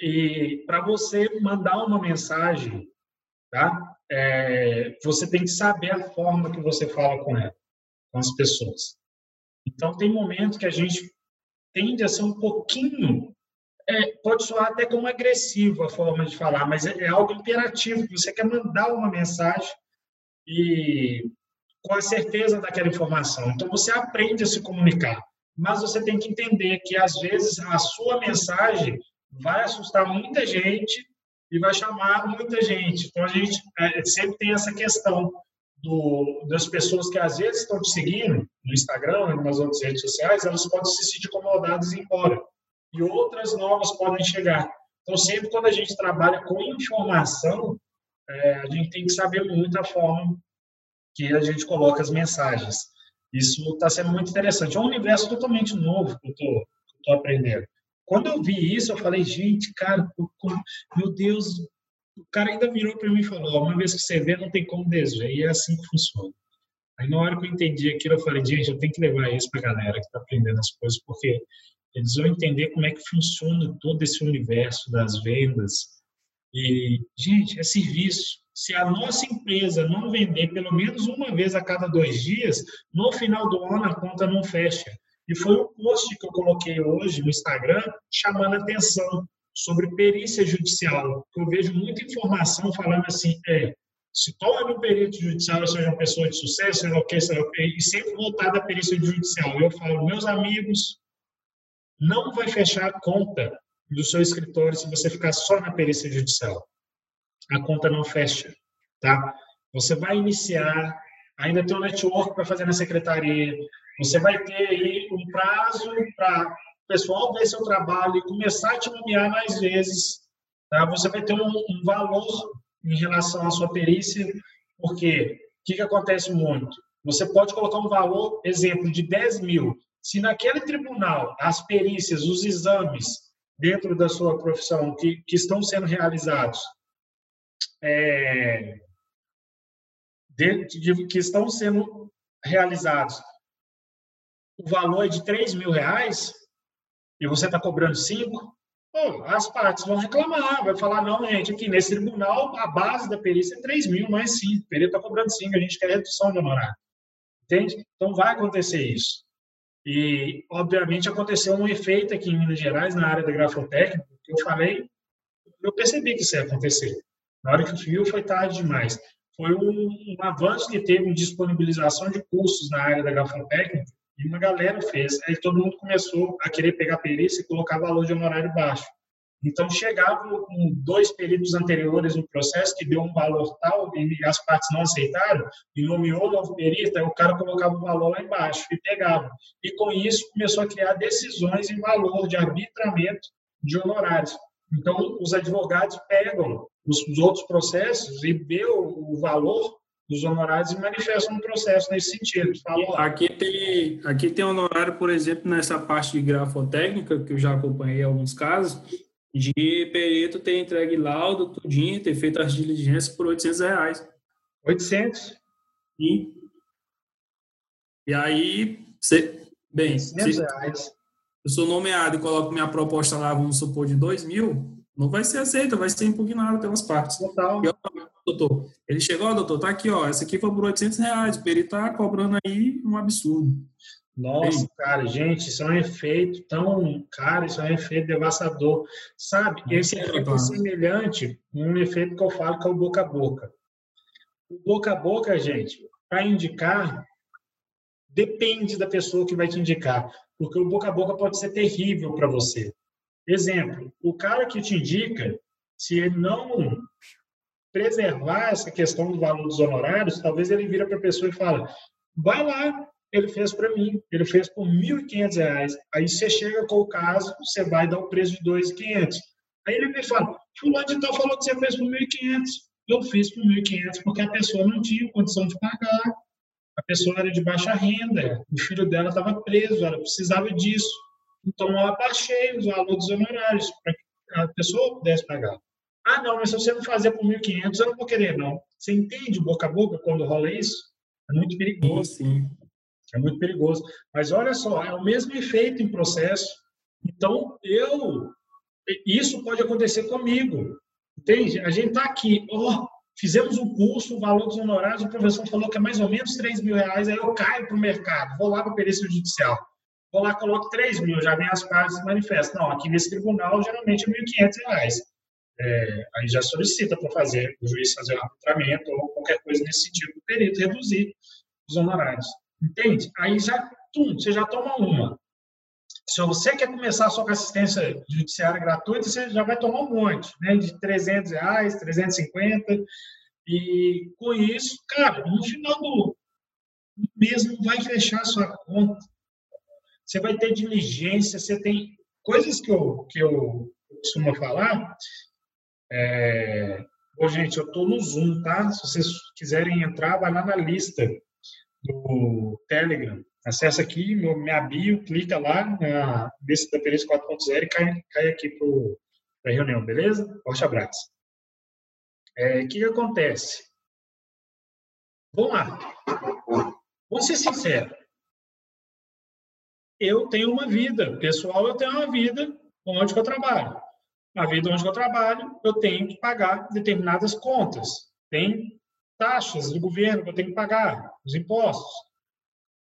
Speaker 2: E para você mandar uma mensagem, tá? É, você tem que saber a forma que você fala com ela, com as pessoas. Então, tem momentos que a gente tende a ser um pouquinho. É, pode soar até como agressivo a forma de falar, mas é, é algo imperativo. Você quer mandar uma mensagem e com a certeza daquela informação. Então, você aprende a se comunicar. Mas você tem que entender que, às vezes, a sua mensagem vai assustar muita gente e vai chamar muita gente. Então, a gente é, sempre tem essa questão do, das pessoas que às vezes estão te seguindo no Instagram e nas outras redes sociais, elas podem se sentir incomodadas e ir embora. E outras novas podem chegar. Então, sempre quando a gente trabalha com informação, é, a gente tem que saber muito a forma que a gente coloca as mensagens. Isso está sendo muito interessante. É um universo totalmente novo que eu estou aprendendo. Quando eu vi isso, eu falei, gente, cara, meu Deus, o cara ainda virou para mim e falou, uma vez que você vê, não tem como desver, e é assim que funciona. Aí na hora que eu entendi aquilo, eu falei, gente, eu tenho que levar isso para a galera que está aprendendo as coisas, porque eles vão entender como é que funciona todo esse universo das vendas. E, gente, é serviço. Se a nossa empresa não vender pelo menos uma vez a cada dois dias, no final do ano a conta não fecha. E foi um post que eu coloquei hoje no Instagram chamando atenção sobre perícia judicial. Eu vejo muita informação falando assim, é, se torne um perito judicial, seja uma pessoa de sucesso, seja o que, seja o que, e sempre voltado à perícia judicial. Eu falo, meus amigos, não vai fechar a conta do seu escritório se você ficar só na perícia judicial. A conta não fecha, tá? Você vai iniciar, ainda tem um network para fazer na secretaria, você vai ter aí um prazo para o pessoal ver seu trabalho e começar a te nomear mais vezes. Tá? Você vai ter um, um valor em relação à sua perícia, porque o que, que acontece muito? Você pode colocar um valor, exemplo, de 10 mil. Se naquele tribunal as perícias, os exames dentro da sua profissão que, que estão sendo realizados, é, de, de, que estão sendo realizados o valor é de 3 mil reais e você está cobrando 5, as partes vão reclamar, vai falar, não, gente, aqui nesse tribunal a base da perícia é 3 mil, mais 5, o perito está cobrando 5, a gente quer redução de honorário. Entende? Então vai acontecer isso. E, obviamente, aconteceu um efeito aqui em Minas Gerais, na área da grafotécnica, que eu falei, eu percebi que isso ia acontecer. Na hora que viu, foi tarde demais. Foi um, um avanço que teve em disponibilização de cursos na área da grafotécnica, e uma galera fez. Aí todo mundo começou a querer pegar perícia e colocar valor de honorário baixo. Então, chegava dois períodos anteriores no processo, que deu um valor tal, e as partes não aceitaram, e nomeou novo perito, aí o cara colocava o valor lá embaixo e pegava. E com isso, começou a criar decisões em valor de arbitramento de honorários. Então, os advogados pegam os, os outros processos e vê o valor dos honorários e manifestam no processo nesse sentido.
Speaker 3: aqui tem aqui tem honorário, por exemplo, nessa parte de grafotécnica, que eu já acompanhei alguns casos, de perito ter entregue laudo, tudinho, ter feito as diligências por 800 reais.
Speaker 2: 800?
Speaker 3: E, e aí, você, bem,
Speaker 2: 800 se, reais.
Speaker 3: eu sou nomeado e coloco minha proposta lá, vamos supor, de 2 mil, não vai ser aceita, vai ser impugnado pelas partes.
Speaker 2: Total.
Speaker 3: E, doutor, ele chegou, doutor, tá aqui, ó, essa aqui foi por 800 reais, perito tá cobrando aí um absurdo.
Speaker 2: Nossa, cara, gente, isso é um efeito tão caro, isso é um efeito devastador. Sabe, esse é, efeito é semelhante a um efeito que eu falo que é o boca a boca. O boca a boca, gente, para indicar, depende da pessoa que vai te indicar, porque o boca a boca pode ser terrível para você. Exemplo, o cara que te indica, se ele não preservar essa questão do valor dos honorários, talvez ele vira para a pessoa e fala: vai lá, ele fez para mim, ele fez por R$ 1.500. Aí você chega com o caso, você vai dar o preço de R$ 2.500. Aí ele me fala, fulano de tal falou que você fez por R$ 1.500. Eu fiz por R$ 1.500 porque a pessoa não tinha condição de pagar. A pessoa era de baixa renda, o filho dela estava preso, ela precisava disso. Então eu abaixei os valores honorários para que a pessoa pudesse pagar. Ah, não, mas se você não fazer por 1.500, eu não vou querer, não. Você entende boca a boca quando rola isso? É muito perigoso.
Speaker 3: Sim, sim.
Speaker 2: É muito perigoso. Mas olha só, é o mesmo efeito em processo. Então, eu. Isso pode acontecer comigo. Entende? A gente está aqui, oh, fizemos um curso, o valor dos honorários, o professor falou que é mais ou menos 3 mil reais, aí eu caio para o mercado, vou lá para a perícia judicial. Vou lá, coloco 3 mil, já vem as partes e manifestam. Não, aqui nesse tribunal, geralmente é 1.500 reais. É, aí já solicita para fazer, o juiz fazer um arbitramento ou qualquer coisa nesse sentido, o perito reduzir os honorários. Entende? Aí já, tum, você já toma uma. Se você quer começar só com assistência judiciária gratuita, você já vai tomar um monte, né? De 300 reais, 350. E com isso, cara, no final do mês não vai fechar a sua conta. Você vai ter diligência, você tem coisas que eu, que eu costumo falar. É... Gente, eu estou no Zoom, tá? Se vocês quiserem entrar, vai lá na lista do Telegram. Acessa aqui, meu, minha bio, clica lá na lista da perícia 4.0 e cai, cai aqui para a reunião, beleza? Forte abraço. É, o é, que, que acontece? Vamos lá. Vamos ser sinceros. Eu tenho uma vida. Pessoal, eu tenho uma vida onde eu trabalho. Na vida onde eu trabalho, eu tenho que pagar determinadas contas. Tem taxas do governo que eu tenho que pagar, os impostos.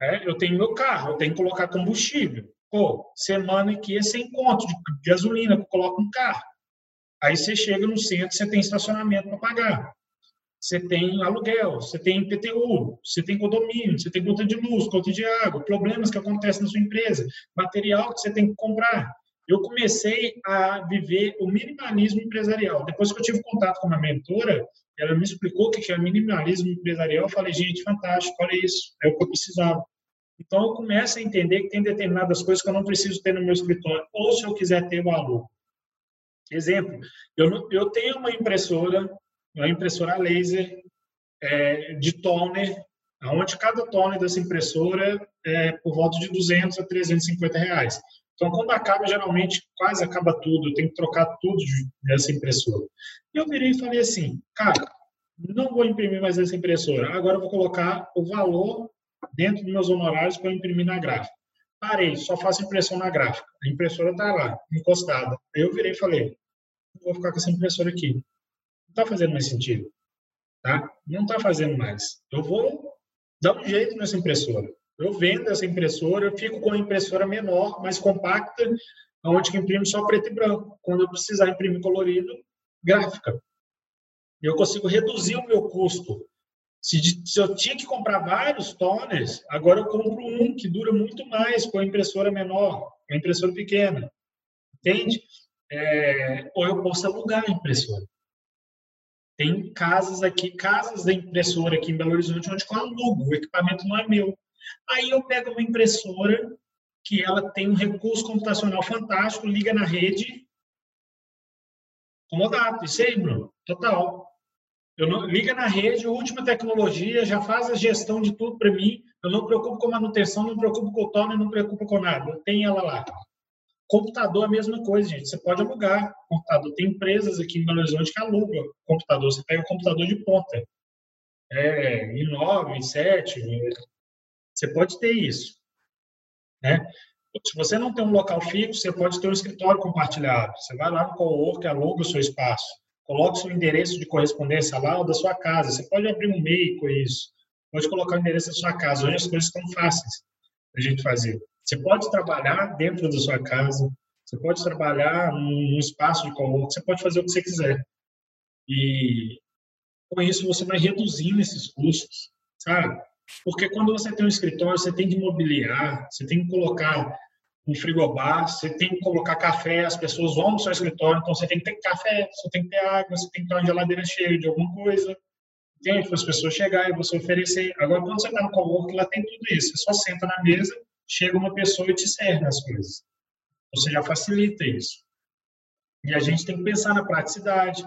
Speaker 2: É, eu tenho meu carro, eu tenho que colocar combustível. Pô, semana aqui é sem conto de gasolina que eu coloco no carro. Aí você chega no centro, você tem estacionamento para pagar. Você tem aluguel, você tem IPTU, você tem condomínio, você tem conta de luz, conta de água, problemas que acontecem na sua empresa, material que você tem que comprar. Eu comecei a viver o minimalismo empresarial. Depois que eu tive contato com uma mentora, ela me explicou o que é minimalismo empresarial. Eu falei, gente, fantástico, olha isso, é o que eu precisava. Então, eu começo a entender que tem determinadas coisas que eu não preciso ter no meu escritório, ou se eu quiser ter valor. Exemplo, eu, eu tenho uma impressora, uma impressora laser é, de toner, onde cada toner dessa impressora é por volta de 200 a 350 reais. Então, quando acaba, geralmente quase acaba tudo, eu tenho que trocar tudo dessa impressora. E eu virei e falei assim, cara, não vou imprimir mais essa impressora, agora eu vou colocar o valor dentro dos meus honorários para imprimir na gráfica. Parei, só faço impressão na gráfica. A impressora está lá, encostada. Aí eu virei e falei, vou ficar com essa impressora aqui. Não está fazendo mais sentido. Tá? Não está fazendo mais. Eu vou dar um jeito nessa impressora. Eu vendo essa impressora, eu fico com a impressora menor, mais compacta, onde que imprime só preto e branco. Quando eu precisar imprimir colorido, gráfica. Eu consigo reduzir o meu custo. Se, se eu tinha que comprar vários toners, agora eu compro um que dura muito mais com a impressora menor, a impressora pequena. Entende? É, ou eu posso alugar a impressora. Tem casas aqui, casas da impressora aqui em Belo Horizonte, onde eu alugo, o equipamento não é meu. Aí eu pego uma impressora que ela tem um recurso computacional fantástico, liga na rede, comodato, isso aí, Bruno, total. Eu não, liga na rede, última tecnologia, já faz a gestão de tudo para mim. Eu não me preocupo com manutenção, não me preocupo com o não me preocupo com nada. Tem ela lá. Computador, a mesma coisa, gente. Você pode alugar computador. Tem empresas aqui em Belo Horizonte que alugam computador. Você pega o computador de ponta. É, i9, i7. Você pode ter isso. Né? Se você não tem um local fixo, você pode ter um escritório compartilhado. Você vai lá no Cowork, aluga o seu espaço. Coloque seu endereço de correspondência lá ou da sua casa. Você pode abrir um e-mail com isso. Pode colocar o endereço da sua casa. Hoje as coisas estão fáceis a gente fazer. Você pode trabalhar dentro da sua casa, você pode trabalhar num espaço de cowork, você pode fazer o que você quiser. E com isso você vai reduzindo esses custos, sabe? Porque quando você tem um escritório, você tem que mobiliar, você tem que colocar um frigobar, você tem que colocar café, as pessoas vão no seu escritório, então você tem que ter café, você tem que ter água, você tem que ter uma geladeira cheia de alguma coisa, entende? Para as pessoas chegarem você oferecer. Agora, quando você está no cowork, lá tem tudo isso. Você só senta na mesa, chega uma pessoa e te serve as coisas. Você já facilita isso. E a gente tem que pensar na praticidade.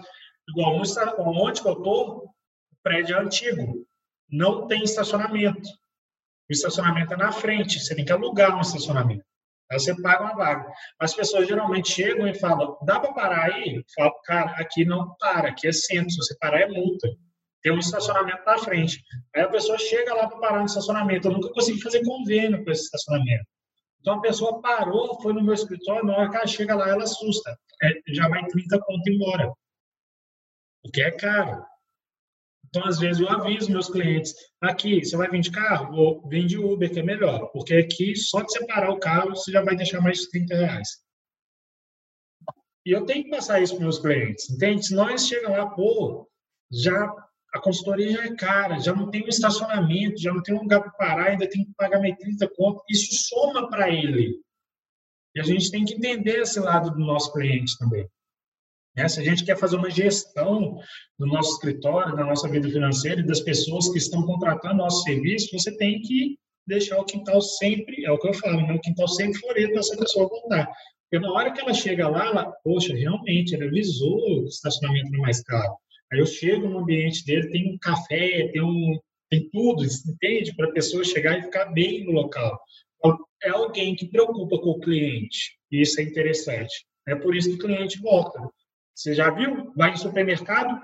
Speaker 2: Igual onde que eu estou, o prédio é antigo. Não tem estacionamento. O estacionamento é na frente. Você tem que alugar um estacionamento. Aí você paga uma vaga. As pessoas geralmente chegam e falam: dá para parar aí? Falo, cara, aqui não para, aqui é centro. Se você parar, é multa tem um estacionamento na frente. Aí a pessoa chega lá para parar no estacionamento. Eu nunca consegui fazer convênio com esse estacionamento. Então a pessoa parou, foi no meu escritório, na hora que ela chega lá, ela assusta. É, já vai 30 pontos embora. O que é caro. Então, às vezes, eu aviso meus clientes: aqui, você vai vir de carro? Ou vem de Uber, que é melhor. Porque aqui, só de separar o carro, você já vai deixar mais de 30 reais. E eu tenho que passar isso para meus clientes, entende? Se nós chegamos lá, pô, já a consultoria já é cara, já não tem um estacionamento, já não tem um lugar para parar, ainda tem que pagar mais 30 conto. Isso soma para ele. E a gente tem que entender esse lado do nosso cliente também. Né? Se a gente quer fazer uma gestão do nosso escritório, da nossa vida financeira e das pessoas que estão contratando nosso serviço, você tem que deixar o quintal sempre, é o que eu falo, né? o quintal sempre florido para essa pessoa voltar. Porque na hora que ela chega lá, ela, poxa, realmente, ela avisou que o estacionamento é mais caro. Aí eu chego no ambiente dele, tem um café, tem, um, tem tudo, entende? Para a pessoa chegar e ficar bem no local. Então, é alguém que preocupa com o cliente. E isso é interessante. É por isso que o cliente volta. Você já viu? Vai no supermercado,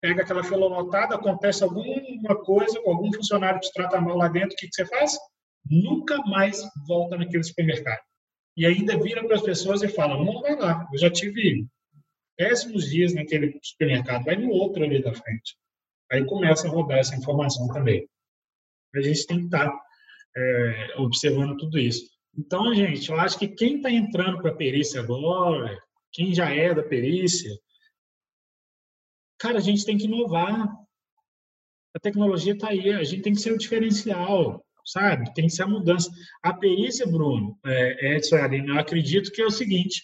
Speaker 2: pega aquela fila lotada, acontece alguma coisa com algum funcionário que te trata mal lá dentro, o que, que você faz? Nunca mais volta naquele supermercado. E ainda vira para as pessoas e fala: não vai lá, eu já tive péssimos dias naquele supermercado, vai no outro ali da frente. Aí começa a rodar essa informação também. A gente tem que estar tá, é, observando tudo isso. Então, gente, eu acho que quem está entrando para a perícia agora, quem já é da perícia, cara, a gente tem que inovar. A tecnologia está aí, a gente tem que ser o diferencial, sabe? Tem que ser a mudança. A perícia, Bruno, é, Edson eu acredito que é o seguinte: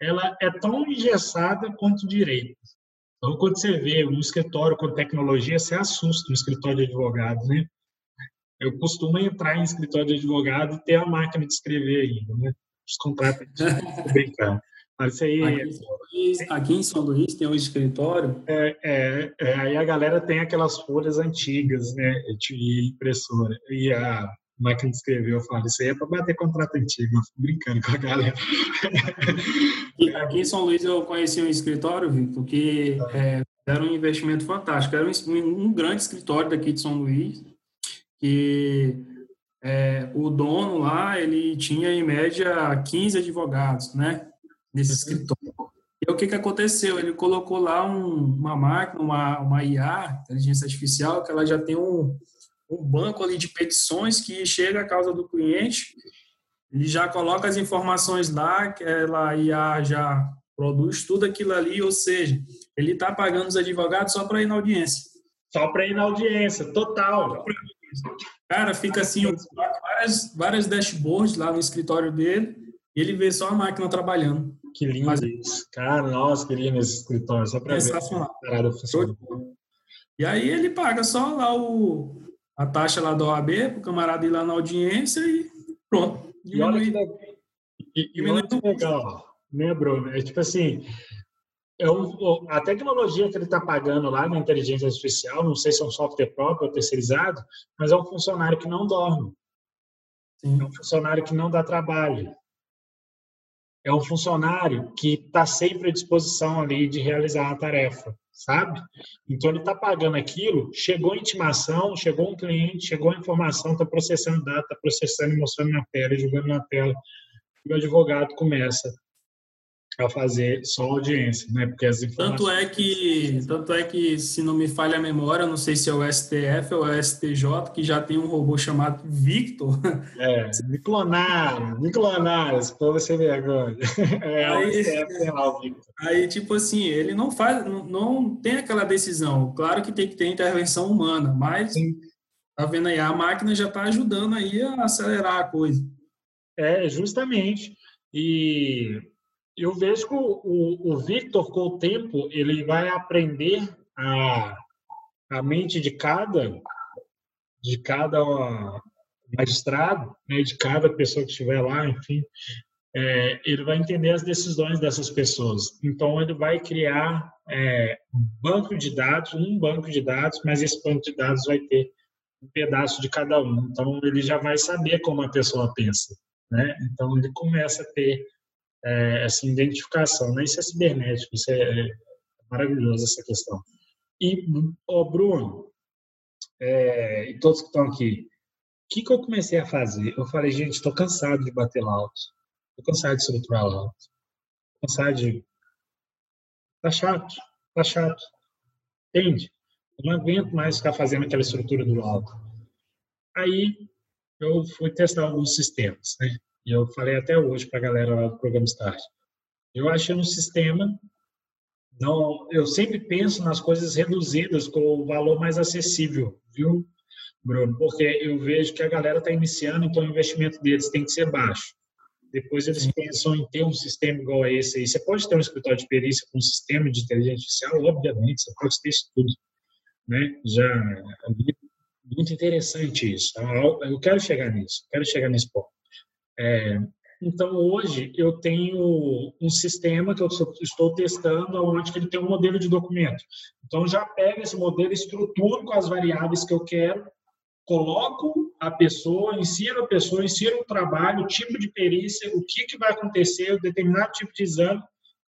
Speaker 2: ela é tão engessada quanto o direito. Então, quando você vê um escritório com tecnologia, você assusta um escritório de advogado, né? Eu costumo entrar em escritório de advogado e ter a máquina de escrever ainda, né? Os contratos, brincando. Mas aí...
Speaker 3: Aqui, aqui, em São Luís tem um escritório...
Speaker 2: É, é, é, aí a galera tem aquelas folhas antigas, né? De impressora. E a máquina de escrever, eu falo, isso aí é para bater contrato antigo, eu fico brincando com a galera.
Speaker 3: Aqui em São Luís eu conheci um escritório, Victor, que é, era um investimento fantástico. Era um, um, grande escritório daqui de São Luís, que é, o dono lá, ele tinha em média 15 advogados, né, nesse uhum. escritório. E o que, que aconteceu? Ele colocou lá um, uma máquina, uma, uma IA, inteligência artificial, que ela já tem um, o banco ali de petições que chega à causa do cliente, ele já coloca as informações lá, que ela IA já produz tudo aquilo ali, ou seja, ele está pagando os advogados só para ir na audiência.
Speaker 2: Só para ir na audiência, total.
Speaker 3: Cara, fica assim, várias, várias dashboards lá no escritório dele, e ele vê só a máquina trabalhando.
Speaker 2: Que lindo Mas, isso. Cara, nossa, que lindo esse escritório. Só para ver
Speaker 3: E aí ele paga só lá o, a taxa lá da OAB para o camarada ir lá na audiência e pronto.
Speaker 2: E olha que, e, e olha que legal, né, Bruno? É tipo assim, é um, a tecnologia que ele está pagando lá na inteligência artificial, não sei se é um software próprio ou terceirizado, mas é um funcionário que não dorme. Sim. É um funcionário que não dá trabalho é um funcionário que está sempre à disposição ali de realizar a tarefa, sabe? Então ele está pagando aquilo, chegou a intimação, chegou um cliente, chegou a informação, está processando dado, está processando e mostrando na tela, jogando na tela, e o advogado começa a fazer só audiência, né? Porque as
Speaker 3: informações... tanto é que tanto é que se não me falha a memória, não sei se é o STF ou o STJ que já tem um robô chamado Victor.
Speaker 2: É, me clonaram, me clonaram, se for você vergonha. É,
Speaker 3: aí, STF lá, o Victor. Aí tipo assim, ele não faz, não, não, tem aquela decisão. Claro que tem que ter intervenção humana, mas Sim. tá vendo aí a máquina já está ajudando aí a acelerar a coisa.
Speaker 2: É, justamente. E eu vejo que o, o, Victor, com o tempo, ele vai aprender a, a mente de cada de cada magistrado, né, de cada pessoa que estiver lá, enfim, é, ele vai entender as decisões dessas pessoas. Então, ele vai criar é, banco de dados, um banco de dados, mas esse banco de dados vai ter um pedaço de cada um. Então, ele já vai saber como a pessoa pensa. Né? Então, ele começa a ter é, essa identificação. Né? Isso é cibernético, isso é, é maravilhoso essa questão. E, oh, Bruno, é, e todos que estão aqui, o que, que eu comecei a fazer? Eu falei, gente, estou cansado de bater laudo, estou cansado de estruturar laudo, cansado de... Tá chato, tá chato. Entende? Eu não aguento mais ficar fazendo aquela estrutura do laudo. Aí eu fui testar alguns sistemas, né? E eu falei até hoje para a galera lá do programa Start. Eu achei um sistema não, eu sempre penso nas coisas reduzidas com o valor mais acessível, viu, Bruno? Porque eu vejo que a galera está iniciando, então o investimento deles tem que ser baixo. Depois eles pensam em ter um sistema igual a esse aí. Você pode ter um escritório de perícia com um sistema de inteligência artificial, obviamente, você pode ter isso tudo. Né? Já é muito interessante isso. Eu quero chegar nisso, quero chegar nesse ponto. É, então, hoje, eu tenho um sistema que eu estou testando, onde ele tem um modelo de documento. Então, já pego esse modelo, estruturo com as variáveis que eu quero, coloco a pessoa, insiro a pessoa, insiro o trabalho, o tipo de perícia, o que, que vai acontecer, o determinado tipo de exame,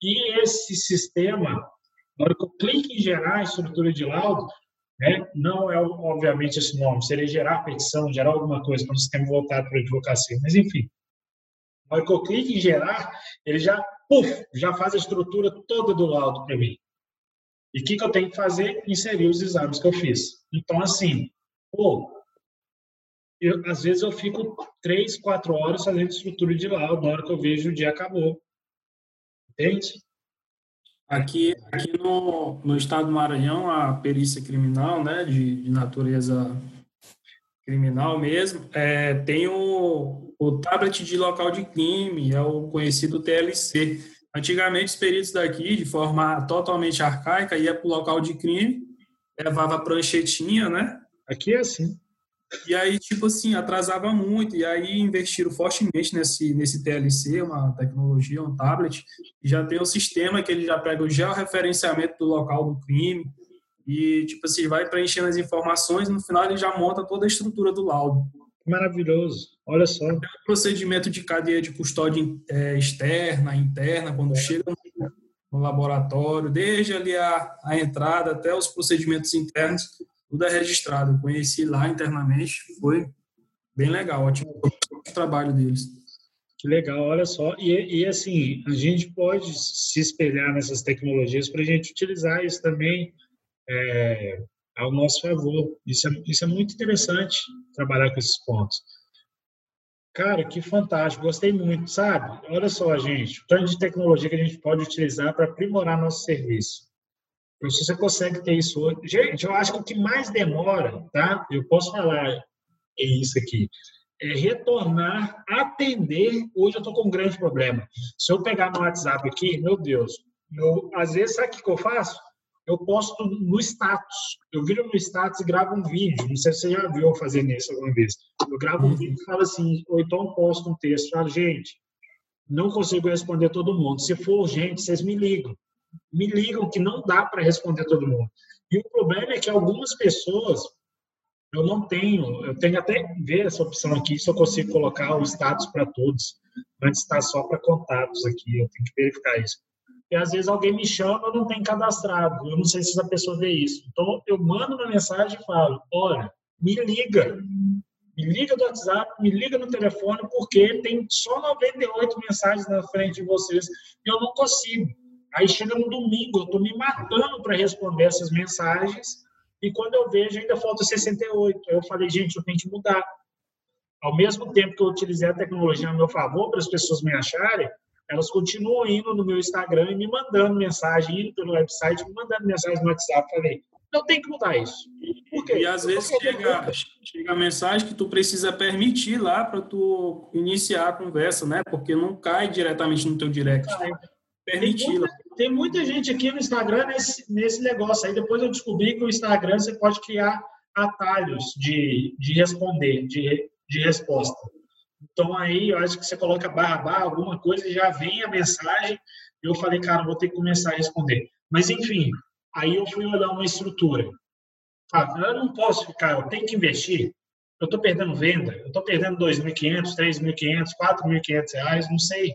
Speaker 2: e esse sistema, na hora que eu clico em gerar a estrutura de laudo, né, não é, obviamente, esse nome, seria gerar petição, gerar alguma coisa para um sistema voltado para a advocacia, mas enfim, na hora que eu clico em gerar, ele já, puff, já faz a estrutura toda do laudo para mim. E o que, que eu tenho que fazer? Inserir os exames que eu fiz. Então, assim, pô, eu, às vezes eu fico três, quatro horas fazendo estrutura de laudo, na hora que eu vejo o dia acabou. Entende?
Speaker 3: Aqui, aqui no, no estado do Maranhão, a perícia criminal, né, de, de natureza criminal mesmo, é, tem o, o tablet de local de crime, é o conhecido TLC. Antigamente, os peritos daqui, de forma totalmente arcaica, ia para o local de crime, levava a pranchetinha, né?
Speaker 2: Aqui é assim.
Speaker 3: E aí, tipo assim, atrasava muito. E aí investiram fortemente nesse, nesse TLC, uma tecnologia, um tablet. E já tem um sistema que ele já pega o georreferenciamento do local do crime. E, tipo assim, vai preenchendo as informações. No final, ele já monta toda a estrutura do laudo.
Speaker 2: Maravilhoso. Olha só.
Speaker 3: o procedimento de cadeia de custódia é, externa, interna, quando é. chega no laboratório, desde ali a, a entrada até os procedimentos internos, tudo é registrado. Eu conheci lá internamente, foi bem legal, ótimo o trabalho deles.
Speaker 2: Que legal, olha só. E, e assim, a gente pode se espelhar nessas tecnologias para a gente utilizar isso também é, ao nosso favor. Isso é, isso é muito interessante, trabalhar com esses pontos. Cara, que fantástico, gostei muito, sabe? Olha só, gente, o tanto de tecnologia que a gente pode utilizar para aprimorar nosso serviço. Então, se você consegue ter isso hoje. Gente, eu acho que o que mais demora, tá? Eu posso falar isso aqui. É retornar, atender. Hoje eu estou com um grande problema. Se eu pegar no WhatsApp aqui, meu Deus, eu, às vezes, sabe o que eu faço? Eu posto no status. Eu viro no status e gravo um vídeo. Não sei se você já viu eu fazendo isso alguma vez. Eu gravo um vídeo e falo assim, ou então posto um texto. Falo, gente, não consigo responder todo mundo. Se for urgente, vocês me ligam. Me ligam que não dá para responder todo mundo. E o problema é que algumas pessoas eu não tenho, eu tenho até ver essa opção aqui se eu consigo colocar o status para todos, antes está só para contatos aqui, eu tenho que verificar isso e às vezes alguém me chama, eu não tenho cadastrado, eu não sei se essa pessoa vê isso. Então, eu mando uma mensagem e falo, olha, me liga, me liga do WhatsApp, me liga no telefone, porque tem só 98 mensagens na frente de vocês e eu não consigo. Aí chega no domingo, eu estou me matando para responder essas mensagens e quando eu vejo ainda falta 68. Aí eu falei, gente, eu tenho que mudar. Ao mesmo tempo que eu utilizei a tecnologia a meu favor para as pessoas me acharem, elas continuam indo no meu Instagram e me mandando mensagem, indo pelo website, me mandando mensagem no WhatsApp. Falei, não tem que mudar isso.
Speaker 3: Por quê? E às vezes chega, chega a mensagem que tu precisa permitir lá para tu iniciar a conversa, né? Porque não cai diretamente no teu direct. Permitir
Speaker 2: tem muita, tem muita gente aqui no Instagram nesse, nesse negócio. Aí depois eu descobri que o Instagram você pode criar atalhos de, de responder, de, de resposta. Então, aí, eu acho que você coloca barra, barra, alguma coisa, e já vem a mensagem. Eu falei, cara, vou ter que começar a responder. Mas, enfim, aí eu fui olhar uma estrutura. Ah, eu não posso ficar, eu tenho que investir. Eu estou perdendo venda, eu estou perdendo 2.500, 3.500, 4.500 reais, não sei.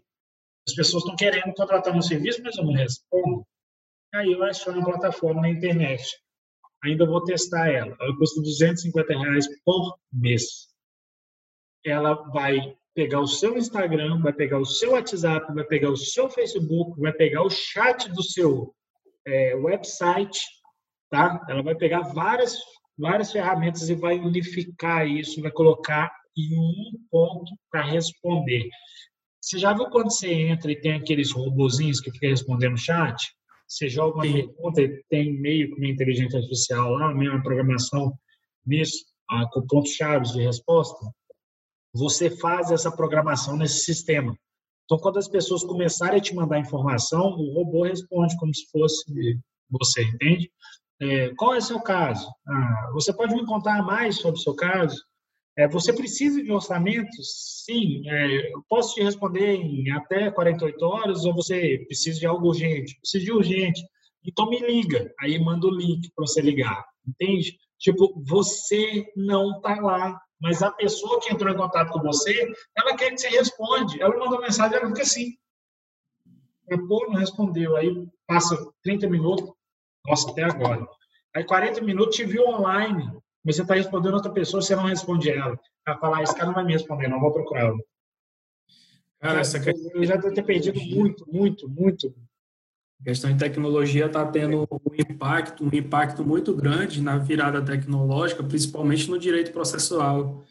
Speaker 2: As pessoas estão querendo contratar meu serviço, mas eu não respondo. Aí eu achei uma plataforma na internet. Ainda vou testar ela. Ela custa 250 reais por mês ela vai pegar o seu Instagram, vai pegar o seu WhatsApp, vai pegar o seu Facebook, vai pegar o chat do seu é, website, tá? Ela vai pegar várias várias ferramentas e vai unificar isso, vai colocar em um ponto para responder. Você já viu quando você entra e tem aqueles robozinhos que ficam respondendo chat? Você joga uma Sim. pergunta e tem meio com uma inteligência artificial lá, mesma programação nisso, ah, com pontos-chave de resposta? Você faz essa programação nesse sistema. Então, quando as pessoas começarem a te mandar informação, o robô responde como se fosse você, entende? É, qual é o seu caso? Ah, você pode me contar mais sobre o seu caso? É, você precisa de orçamento? Sim. É, eu posso te responder em até 48 horas ou você precisa de algo urgente? Precisa de urgente. Então me liga. Aí manda o link para você ligar. Entende? Tipo, você não está lá mas a pessoa que entrou em contato com você, ela quer que você responde. Ela mandou mensagem, ela fica assim. Pô, não respondeu. Aí passa 30 minutos, nossa, até agora. Aí 40 minutos te viu online, mas você está respondendo outra pessoa, você não responde ela. Ela fala, ah, esse cara não vai me responder, não vou procurar. Cara, essa. Eu já devo ter perdido muito, muito, muito.
Speaker 3: A questão de tecnologia está tendo um impacto, um impacto muito grande na virada tecnológica, principalmente no direito processual,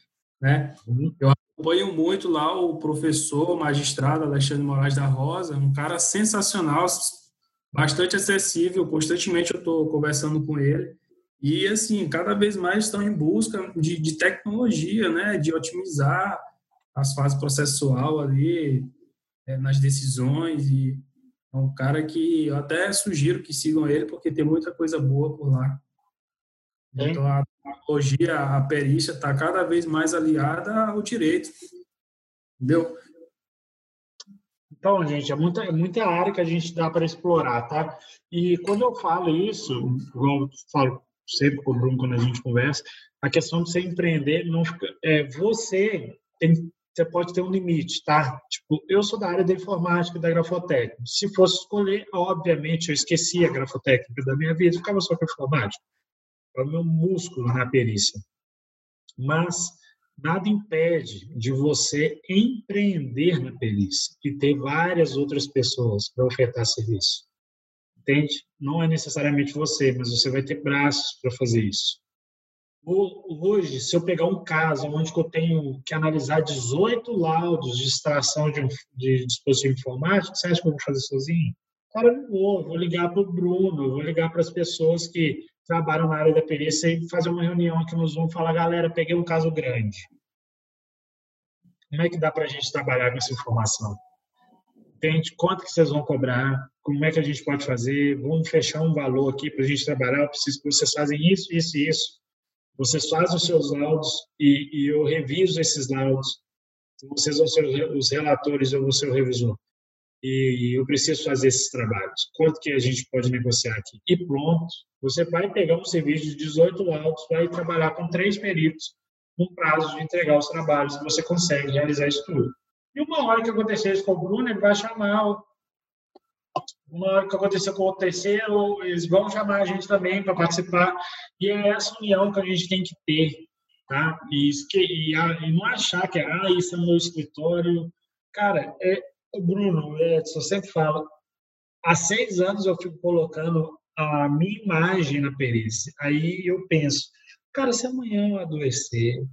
Speaker 3: né? Uhum. Eu acompanho muito lá o professor magistrado Alexandre Moraes da Rosa, um cara sensacional, bastante acessível, constantemente eu estou conversando com ele, e assim, cada vez mais estão em busca de, de tecnologia, né, de otimizar as fases processual ali, é, nas decisões e é um cara que eu até sugiro que sigam ele, porque tem muita coisa boa por lá. Então, a tecnologia, a perícia está cada vez mais aliada ao direito. Entendeu?
Speaker 2: Então, gente, é muita, é muita área que a gente dá para explorar, tá? E quando eu falo isso, igual eu falo sempre com o Bruno quando a gente conversa, a questão de você empreender, não fica, é, você tem você pode ter um limite, tá? Tipo, eu sou da área da informática, da grafotécnica. Se fosse escolher, obviamente, eu esquecia a grafotécnica da minha vida, ficava só com a informática. É o meu músculo na perícia. Mas nada impede de você empreender na perícia e ter várias outras pessoas para ofertar serviço. entende? Não é necessariamente você, mas você vai ter braços para fazer isso. Hoje, se eu pegar um caso onde eu tenho que analisar 18 laudos de extração de, um, de dispositivo informático, você acha que eu vou fazer sozinho? Cara, não vou. Vou ligar para o Bruno, vou ligar para as pessoas que trabalham na área da perícia e fazer uma reunião aqui Zoom e falar, galera, peguei um caso grande. Como é que dá para a gente trabalhar com essa informação? Entende? Quanto que vocês vão cobrar? Como é que a gente pode fazer? Vamos fechar um valor aqui para a gente trabalhar. Eu preciso que vocês fazem isso, isso e isso. Vocês fazem os seus laudos e, e eu reviso esses laudos. Vocês vão ser os relatores, eu vou ser o revisor. E eu preciso fazer esses trabalhos. Quanto que a gente pode negociar aqui? E pronto. Você vai pegar um serviço de 18 laudos, vai trabalhar com três peritos, um prazo de entregar os trabalhos, você consegue realizar isso tudo. E uma hora que acontecer isso com o Bruno, ele vai chamar uma hora que acontecer com o eles vão chamar a gente também para participar. E é essa união que a gente tem que ter, tá? E, isso que, e, a, e não achar que, ah, isso é meu escritório. Cara, é, o Bruno, Edson, sempre fala, há seis anos eu fico colocando a minha imagem na perícia. Aí eu penso, cara, se amanhã eu adoecer,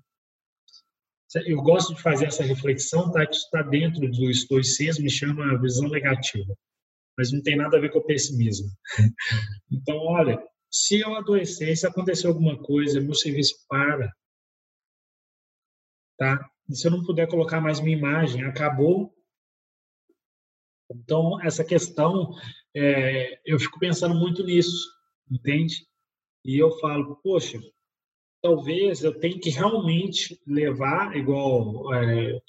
Speaker 2: eu gosto de fazer essa reflexão, tá? Que está dentro do estoicismo, me chama visão negativa mas não tem nada a ver com pessimismo. Então, olha, se eu adoecer, se acontecer alguma coisa, meu serviço para, tá? E se eu não puder colocar mais minha imagem, acabou. Então, essa questão, é, eu fico pensando muito nisso, entende? E eu falo, poxa, talvez eu tenha que realmente levar, igual é,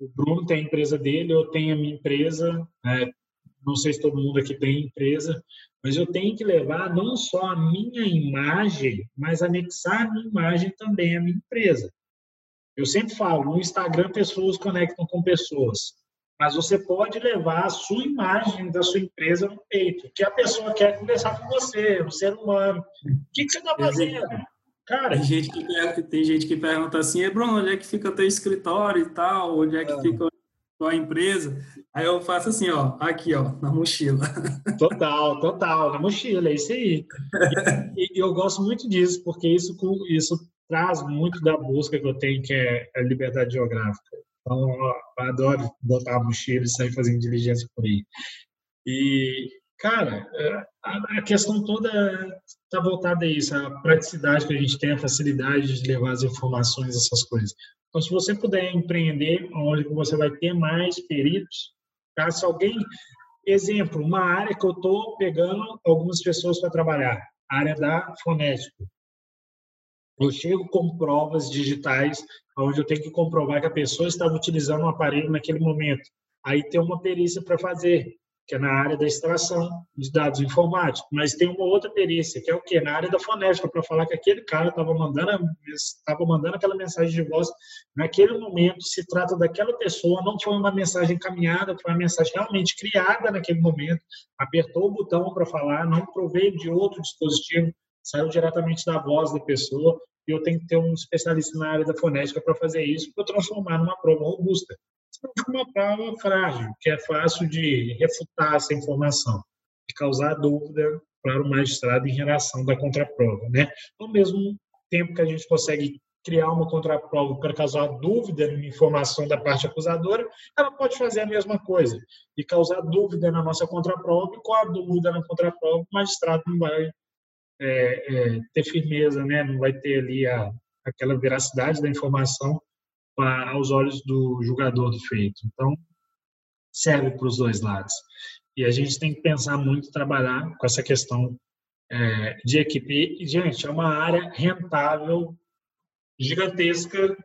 Speaker 2: o Bruno tem a empresa dele, eu tenho a minha empresa, é, não sei se todo mundo aqui tem empresa, mas eu tenho que levar não só a minha imagem, mas anexar a minha imagem também à minha empresa. Eu sempre falo, no Instagram pessoas conectam com pessoas, mas você pode levar a sua imagem da sua empresa no peito, que a pessoa quer conversar com você, um ser humano. O que, que você está fazendo?
Speaker 3: Cara, tem gente, que, tem gente que pergunta assim, Bruno, onde é que fica teu escritório e tal? Onde é que é. fica a empresa? Aí eu faço assim, ó, aqui, ó, na mochila.
Speaker 2: Total, total, na mochila, é isso aí. E, e eu gosto muito disso, porque isso, isso traz muito da busca que eu tenho, que é a liberdade geográfica. Então, eu adoro botar a mochila e sair fazendo diligência por aí. E, cara, é, a questão toda está voltada a isso, a praticidade que a gente tem, a facilidade de levar as informações, essas coisas. Então, se você puder empreender, onde você vai ter mais peritos, Tá? Se alguém, exemplo, uma área que eu estou pegando algumas pessoas para trabalhar, área da fonética. Eu chego com provas digitais, onde eu tenho que comprovar que a pessoa estava utilizando um aparelho naquele momento. Aí tem uma perícia para fazer que é na área da extração de dados informáticos, mas tem uma outra perícia, que é o quê? Na área da fonética, para falar que aquele cara estava mandando, estava mandando aquela mensagem de voz. Naquele momento, se trata daquela pessoa, não foi uma mensagem encaminhada, foi uma mensagem realmente criada naquele momento, apertou o botão para falar, não proveio de outro dispositivo, saiu diretamente da voz da pessoa, e eu tenho que ter um especialista na área da fonética para fazer isso, para transformar numa prova robusta uma prova frágil, que é fácil de refutar essa informação e causar dúvida para o magistrado em relação da contraprova, né? Ao mesmo tempo que a gente consegue criar uma contraprova para causar dúvida na informação da parte acusadora, ela pode fazer a mesma coisa e causar dúvida na nossa contraprova, e com a dúvida na contraprova, o magistrado não vai é, é, ter firmeza, né? não vai ter ali a, aquela veracidade da informação aos olhos do julgador do feito. Então, serve para os dois lados. E a gente tem que pensar muito, trabalhar com essa questão é, de equipe. E, gente, é uma área rentável, gigantesca,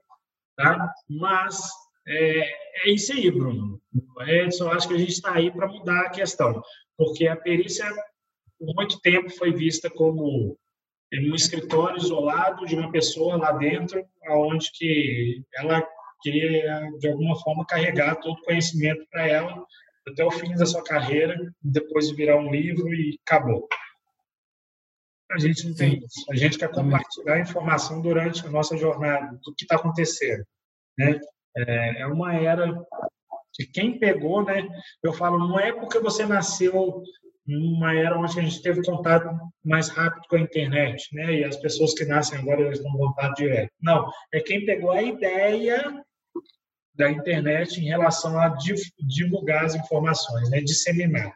Speaker 2: tá? mas é, é isso aí, Bruno. Edson, acho que a gente está aí para mudar a questão, porque a perícia, por muito tempo, foi vista como em um escritório isolado de uma pessoa lá dentro, aonde que ela queria de alguma forma carregar todo o conhecimento para ela até o fim da sua carreira, depois de virar um livro e acabou. A gente não tem isso. A gente quer compartilhar informação durante a nossa jornada do que está acontecendo, né? É, é uma era que quem pegou, né? Eu falo, não é porque você nasceu numa era onde a gente teve contato mais rápido com a internet, né? E as pessoas que nascem agora eles não contato direto. Não, é quem pegou a ideia da internet em relação a divulgar as informações, né? Disseminar.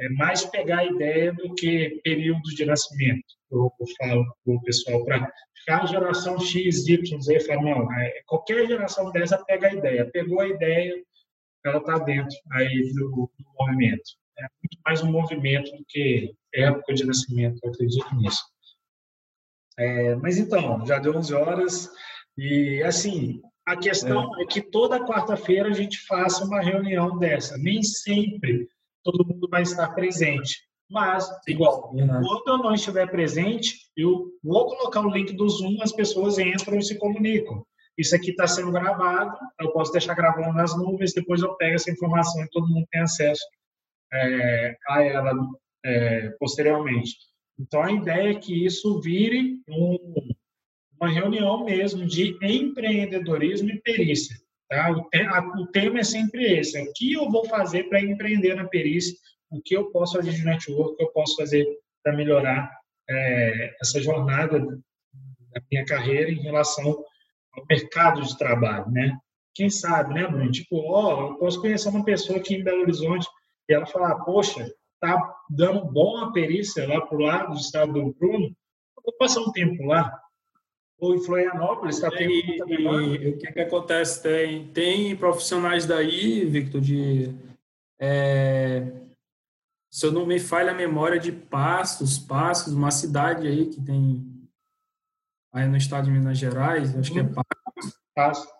Speaker 2: É mais pegar a ideia do que período de nascimento. Eu, eu falo para o pessoal para ficar geração X, Y, Z, não, é, qualquer geração dessa pega a ideia. Pegou a ideia, ela está dentro aí do, do movimento é muito mais um movimento do que época de nascimento, eu acredito nisso. É, mas então, já deu 11 horas e, assim, a questão é, é que toda quarta-feira a gente faça uma reunião dessa. Nem sempre todo mundo vai estar presente. Mas, igual, quando eu não estiver presente, eu vou colocar o link do Zoom, as pessoas entram e se comunicam. Isso aqui está sendo gravado, eu posso deixar gravando nas nuvens, depois eu pego essa informação e todo mundo tem acesso é, a ela é, posteriormente. Então, a ideia é que isso vire um, uma reunião mesmo de empreendedorismo e perícia. Tá? O, te, a, o, tema é sempre esse: é o que eu vou fazer para empreender na perícia, o que eu posso fazer de network, o que eu posso fazer para melhorar é, essa jornada da minha carreira em relação ao mercado de trabalho, né? Quem sabe, né, Bruno? Tipo, ó, eu posso conhecer uma pessoa aqui em Belo Horizonte e ela falar, poxa, tá dando bom a perícia lá pro lado do estado do Bruno, vou passar um tempo lá. Ou em Florianópolis, está tendo
Speaker 3: e, o que, que acontece? Tem, tem profissionais daí, Victor, de. É, se eu não me falha a memória de Passos, Passos, uma cidade aí que tem aí no estado de Minas Gerais, acho que é hum. Passos. Passos.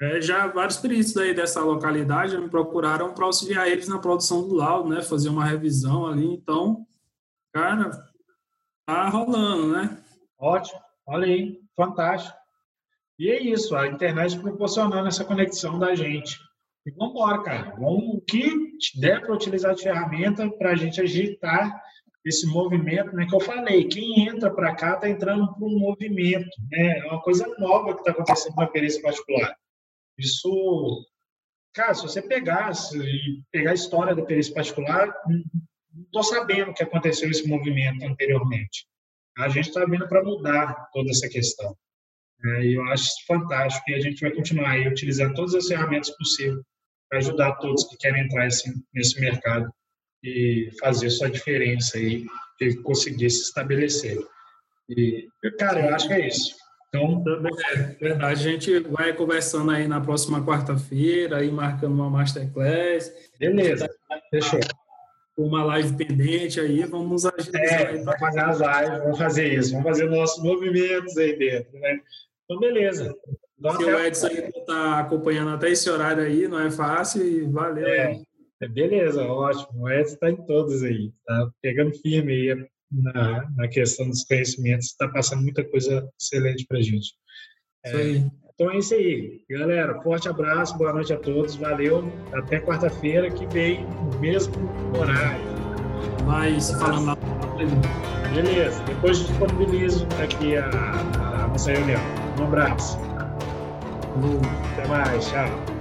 Speaker 3: É, já vários peritos aí dessa localidade me procuraram para auxiliar eles na produção do laudo, né? Fazer uma revisão ali. Então, cara, tá rolando, né?
Speaker 2: Ótimo. Olha aí, fantástico. E é isso, a internet proporcionando essa conexão da gente. E vamos embora, cara. Vamos, o que der para utilizar de ferramenta para a gente agitar esse movimento, né? Que eu falei, quem entra para cá está entrando para um movimento, né? É uma coisa nova que está acontecendo na perícia particular. Isso, cara, se você pegasse e pegar a história da perícia particular, não estou sabendo que aconteceu esse movimento anteriormente. A gente está vindo para mudar toda essa questão. É, e eu acho fantástico e a gente vai continuar aí utilizando todas as ferramentas possíveis para ajudar todos que querem entrar nesse mercado e fazer sua diferença aí e conseguir se estabelecer. E, cara, eu acho que é isso.
Speaker 3: Então, é verdade. A gente vai conversando aí na próxima quarta-feira, aí marcando uma masterclass.
Speaker 2: Beleza, fechou.
Speaker 3: Uma live pendente aí, vamos agilizar.
Speaker 2: É, vamos fazer as lives, vamos fazer isso, vamos fazer nossos movimentos aí dentro, né? Então, beleza.
Speaker 3: Então, Se o Edson está acompanhando até esse horário aí, não é fácil e valeu.
Speaker 2: É, é beleza, ótimo. O Edson está em todos aí, tá pegando firme aí na, na questão dos conhecimentos, está passando muita coisa excelente para a gente. É, então é isso aí. Galera, forte abraço, boa noite a todos, valeu. Até quarta-feira que vem, no mesmo horário.
Speaker 3: Vai se falando lá.
Speaker 2: Beleza, depois disponibilizo aqui a, a nossa reunião. Um abraço. Até mais, tchau.